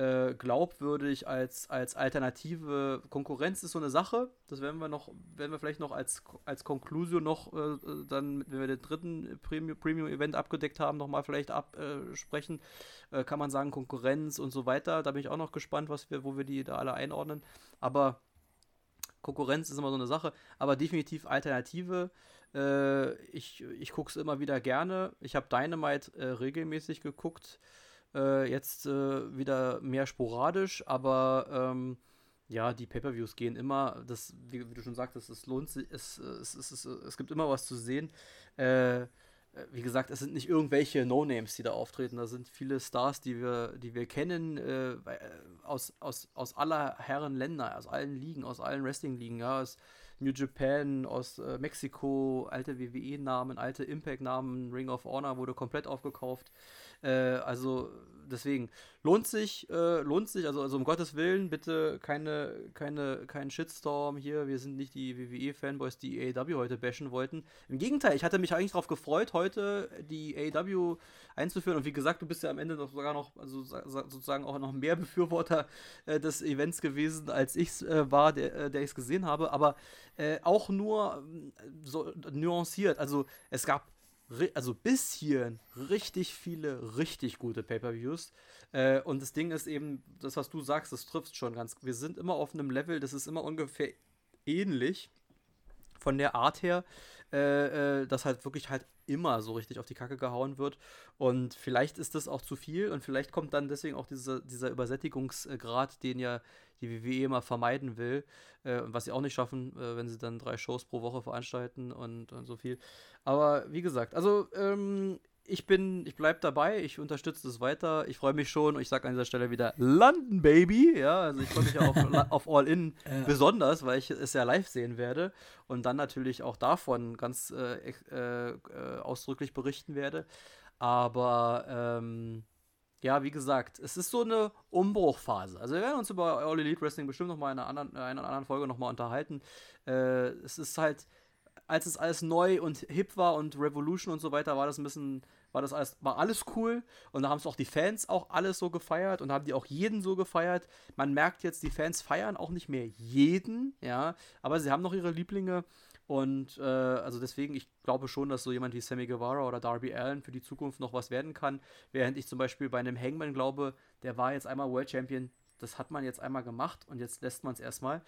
B: äh, glaubwürdig als, als alternative Konkurrenz ist so eine Sache. Das werden wir noch, werden wir vielleicht noch als, als Conclusio noch äh, dann, wenn wir den dritten Premium-Event abgedeckt haben, nochmal vielleicht absprechen. Äh, kann man sagen, Konkurrenz und so weiter. Da bin ich auch noch gespannt, was wir, wo wir die da alle einordnen. Aber Konkurrenz ist immer so eine Sache, aber definitiv Alternative. Äh, ich ich gucke es immer wieder gerne. Ich habe Dynamite äh, regelmäßig geguckt. Äh, jetzt äh, wieder mehr sporadisch, aber ähm, ja, die Pay-Per-Views gehen immer. Das, wie, wie, du schon sagtest, es lohnt sich, es, es, es, es, es gibt immer was zu sehen. Äh, wie gesagt, es sind nicht irgendwelche No-Names, die da auftreten. Da sind viele Stars, die wir, die wir kennen, äh, aus, aus, aus aller Herren Länder, aus allen Ligen, aus allen Wrestling-Ligen, ja, aus New Japan, aus äh, Mexiko, alte WWE-Namen, alte Impact-Namen, Ring of Honor wurde komplett aufgekauft. Äh, also deswegen lohnt sich, äh, lohnt sich, also, also um Gottes Willen, bitte keine, keine, keinen Shitstorm hier. Wir sind nicht die WWE-Fanboys, die AEW heute bashen wollten. Im Gegenteil, ich hatte mich eigentlich darauf gefreut, heute die AEW einzuführen. Und wie gesagt, du bist ja am Ende noch sogar noch, also sozusagen auch noch mehr Befürworter äh, des Events gewesen, als ich es äh, war, der, äh, der ich es gesehen habe. Aber äh, auch nur so nuanciert. Also es gab also bis hierhin richtig viele, richtig gute Pay-Per-Views. Äh, und das Ding ist eben, das, was du sagst, das trifft schon ganz. Wir sind immer auf einem Level, das ist immer ungefähr ähnlich von der Art her, äh, äh, dass halt wirklich halt immer so richtig auf die Kacke gehauen wird. Und vielleicht ist das auch zu viel und vielleicht kommt dann deswegen auch dieser, dieser Übersättigungsgrad, den ja die WWE immer vermeiden will, äh, was sie auch nicht schaffen, äh, wenn sie dann drei Shows pro Woche veranstalten und, und so viel. Aber wie gesagt, also ähm, ich bin, ich bleib dabei, ich unterstütze es weiter, ich freue mich schon und ich sage an dieser Stelle wieder London Baby, ja, also ich freue mich auf, auf All In ja. besonders, weil ich es ja live sehen werde und dann natürlich auch davon ganz äh, äh, äh, ausdrücklich berichten werde. Aber ähm, ja, wie gesagt, es ist so eine Umbruchphase. Also wir werden uns über All Elite Wrestling bestimmt noch mal in einer anderen, in einer anderen Folge noch mal unterhalten. Äh, es ist halt, als es alles neu und hip war und Revolution und so weiter, war das ein bisschen, war das alles, war alles cool. Und da haben es auch die Fans auch alles so gefeiert und haben die auch jeden so gefeiert. Man merkt jetzt, die Fans feiern auch nicht mehr jeden, ja, aber sie haben noch ihre Lieblinge. Und äh, also deswegen, ich glaube schon, dass so jemand wie Sammy Guevara oder Darby Allen für die Zukunft noch was werden kann. Während ich zum Beispiel bei einem Hangman glaube, der war jetzt einmal World Champion, das hat man jetzt einmal gemacht und jetzt lässt man es erstmal.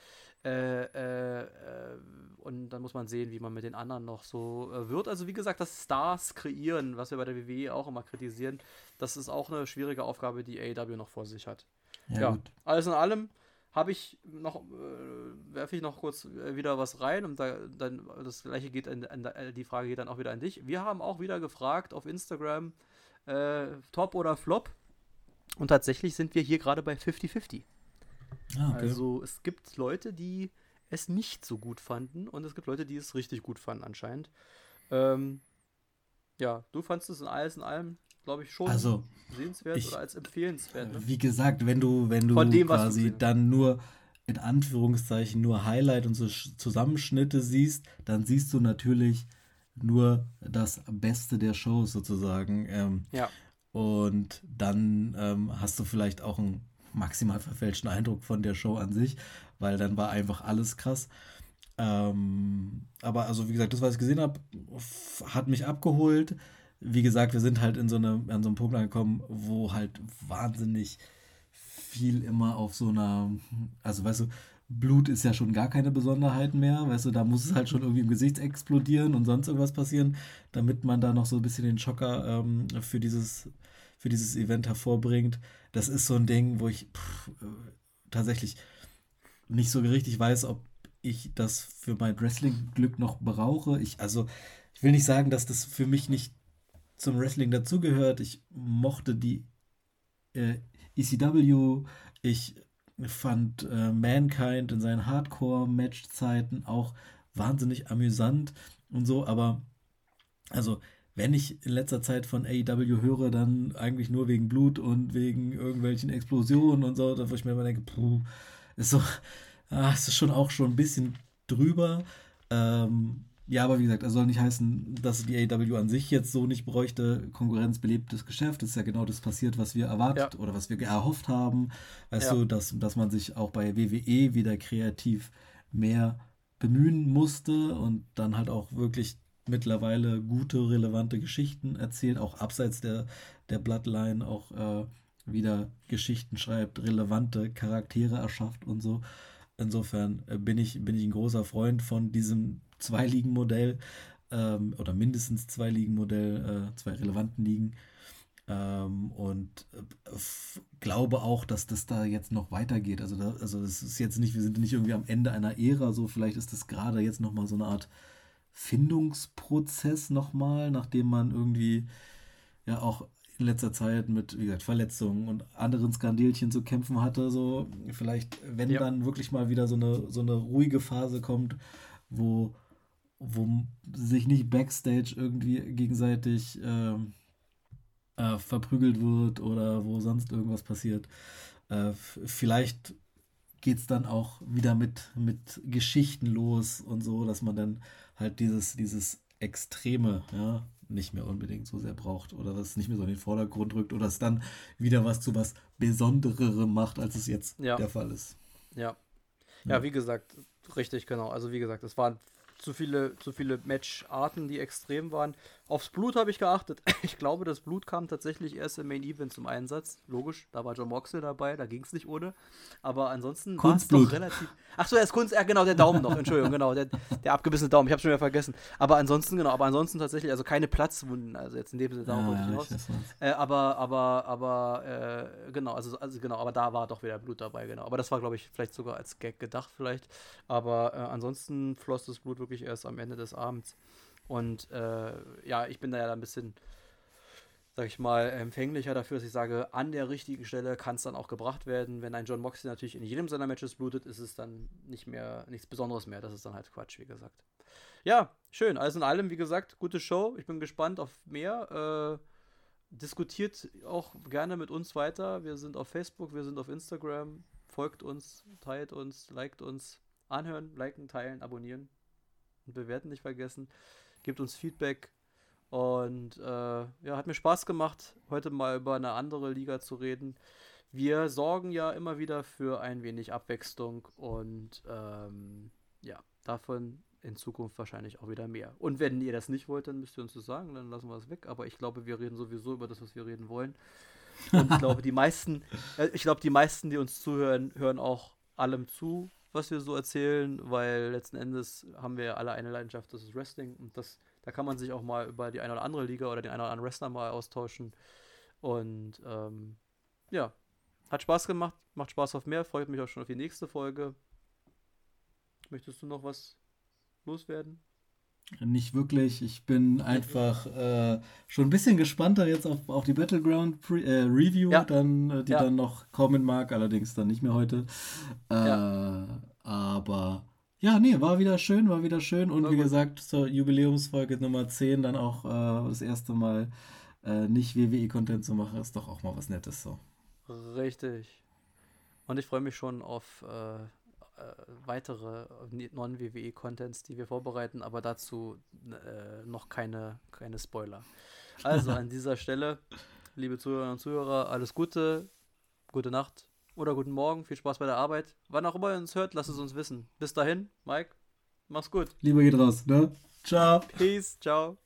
B: Äh, äh, äh, und dann muss man sehen, wie man mit den anderen noch so äh, wird. Also wie gesagt, das Stars kreieren, was wir bei der WWE auch immer kritisieren, das ist auch eine schwierige Aufgabe, die AEW noch vor sich hat. Ja, ja alles in allem habe ich noch, äh, werfe ich noch kurz äh, wieder was rein und da, dann das gleiche geht an, an, die Frage geht dann auch wieder an dich. Wir haben auch wieder gefragt auf Instagram, äh, Top oder Flop. Und tatsächlich sind wir hier gerade bei 50-50. Ah, okay. Also es gibt Leute, die es nicht so gut fanden und es gibt Leute, die es richtig gut fanden anscheinend. Ähm, ja, du fandest es in alles in allem glaube ich, schon
A: also,
B: sehenswert ich, oder als empfehlenswert. Ne?
A: Wie gesagt, wenn du, wenn du dem, quasi du dann nur in Anführungszeichen nur Highlight und so Zusammenschnitte siehst, dann siehst du natürlich nur das Beste der Shows sozusagen. Ähm,
B: ja.
A: Und dann ähm, hast du vielleicht auch einen maximal verfälschten Eindruck von der Show an sich, weil dann war einfach alles krass. Ähm, aber also wie gesagt, das, was ich gesehen habe, hat mich abgeholt wie gesagt, wir sind halt in so eine, an so einem Punkt angekommen, wo halt wahnsinnig viel immer auf so einer, also weißt du, Blut ist ja schon gar keine Besonderheit mehr, weißt du, da muss es halt schon irgendwie im Gesicht explodieren und sonst irgendwas passieren, damit man da noch so ein bisschen den Schocker ähm, für dieses für dieses Event hervorbringt. Das ist so ein Ding, wo ich pff, äh, tatsächlich nicht so richtig weiß, ob ich das für mein Wrestling-Glück noch brauche. Ich, also, ich will nicht sagen, dass das für mich nicht zum Wrestling dazugehört. Ich mochte die äh, ECW. Ich fand äh, Mankind in seinen Hardcore-Match-Zeiten auch wahnsinnig amüsant und so, aber also wenn ich in letzter Zeit von AEW höre, dann eigentlich nur wegen Blut und wegen irgendwelchen Explosionen und so, da wo ich mir immer denke, puh, ist so, ah, ist schon auch schon ein bisschen drüber. Ähm, ja, aber wie gesagt, das soll nicht heißen, dass die AW an sich jetzt so nicht bräuchte. Konkurrenz belebtes Geschäft. Das ist ja genau das passiert, was wir erwartet ja. oder was wir erhofft haben. Weißt ja. du, dass, dass man sich auch bei WWE wieder kreativ mehr bemühen musste und dann halt auch wirklich mittlerweile gute, relevante Geschichten erzählt, auch abseits der, der Bloodline auch äh, wieder Geschichten schreibt, relevante Charaktere erschafft und so. Insofern äh, bin ich, bin ich ein großer Freund von diesem Zwei-Ligen-Modell ähm, oder mindestens Zwei-Ligen-Modell, äh, zwei relevanten Ligen. Ähm, und äh, glaube auch, dass das da jetzt noch weitergeht. Also, da, also es ist jetzt nicht, wir sind nicht irgendwie am Ende einer Ära, so vielleicht ist das gerade jetzt nochmal so eine Art Findungsprozess nochmal, nachdem man irgendwie ja auch in letzter Zeit mit, wie gesagt, Verletzungen und anderen Skandelchen zu kämpfen hatte. So, vielleicht, wenn ja. dann wirklich mal wieder so eine, so eine ruhige Phase kommt, wo wo sich nicht backstage irgendwie gegenseitig äh, äh, verprügelt wird oder wo sonst irgendwas passiert. Äh, vielleicht geht es dann auch wieder mit, mit Geschichten los und so, dass man dann halt dieses, dieses Extreme, ja, nicht mehr unbedingt so sehr braucht oder das nicht mehr so in den Vordergrund rückt oder es dann wieder was zu was Besondererem macht, als es jetzt ja. der Fall ist.
B: Ja. ja. Ja, wie gesagt, richtig, genau. Also wie gesagt, es waren zu viele, zu viele Matcharten, die extrem waren. Aufs Blut habe ich geachtet. Ich glaube, das Blut kam tatsächlich erst im Main Event zum Einsatz. Logisch, da war John Moxley dabei, da ging es nicht ohne. Aber ansonsten war es doch relativ. Ach so, er ist Kunst, ja genau, der Daumen noch, Entschuldigung, genau, der, der abgebissene Daumen, ich habe schon wieder vergessen. Aber ansonsten, genau, aber ansonsten tatsächlich, also keine Platzwunden, also jetzt in dem Sinne darauf ja, hinaus. Äh, aber, aber, aber, äh, genau, also, also genau, aber da war doch wieder Blut dabei, genau. Aber das war, glaube ich, vielleicht sogar als Gag gedacht, vielleicht. Aber äh, ansonsten floss das Blut wirklich erst am Ende des Abends. Und äh, ja, ich bin da ja ein bisschen, sag ich mal, empfänglicher dafür, dass ich sage, an der richtigen Stelle kann es dann auch gebracht werden. Wenn ein John Moxley natürlich in jedem seiner Matches blutet, ist es dann nicht mehr nichts Besonderes mehr. Das ist dann halt Quatsch, wie gesagt. Ja, schön. Alles in allem, wie gesagt, gute Show. Ich bin gespannt auf mehr. Äh, diskutiert auch gerne mit uns weiter. Wir sind auf Facebook, wir sind auf Instagram. Folgt uns, teilt uns, liked uns, anhören, liken, teilen, abonnieren und bewerten nicht vergessen. Gebt uns Feedback. Und äh, ja, hat mir Spaß gemacht, heute mal über eine andere Liga zu reden. Wir sorgen ja immer wieder für ein wenig Abwechslung und ähm, ja, davon in Zukunft wahrscheinlich auch wieder mehr. Und wenn ihr das nicht wollt, dann müsst ihr uns das sagen, dann lassen wir es weg. Aber ich glaube, wir reden sowieso über das, was wir reden wollen. Und ich glaube, die meisten, äh, ich glaube, die meisten, die uns zuhören, hören auch allem zu, was wir so erzählen, weil letzten Endes haben wir alle eine Leidenschaft, das ist Wrestling. Und das, da kann man sich auch mal über die eine oder andere Liga oder den einen oder anderen Wrestler mal austauschen. Und ähm, ja, hat Spaß gemacht, macht Spaß auf mehr, freut mich auch schon auf die nächste Folge. Möchtest du noch was loswerden?
A: Nicht wirklich. Ich bin einfach äh, schon ein bisschen gespannter jetzt auf, auf die Battleground Pre äh, Review, ja. dann, äh, die ja. dann noch kommen mag, allerdings dann nicht mehr heute. Äh, ja. Aber ja, nee, war wieder schön, war wieder schön. Und war wie gut. gesagt, zur Jubiläumsfolge Nummer 10 dann auch äh, das erste Mal äh, nicht WWE-Content zu machen, ist doch auch mal was Nettes so.
B: Richtig. Und ich freue mich schon auf äh, weitere Non-WWE-Contents, die wir vorbereiten, aber dazu äh, noch keine, keine Spoiler. Also an dieser Stelle, liebe Zuhörerinnen und Zuhörer, alles Gute, gute Nacht oder guten Morgen, viel Spaß bei der Arbeit. Wann auch immer ihr uns hört, lasst es uns wissen. Bis dahin, Mike, mach's gut.
A: Liebe geht raus, ne? Ciao.
B: Peace, ciao.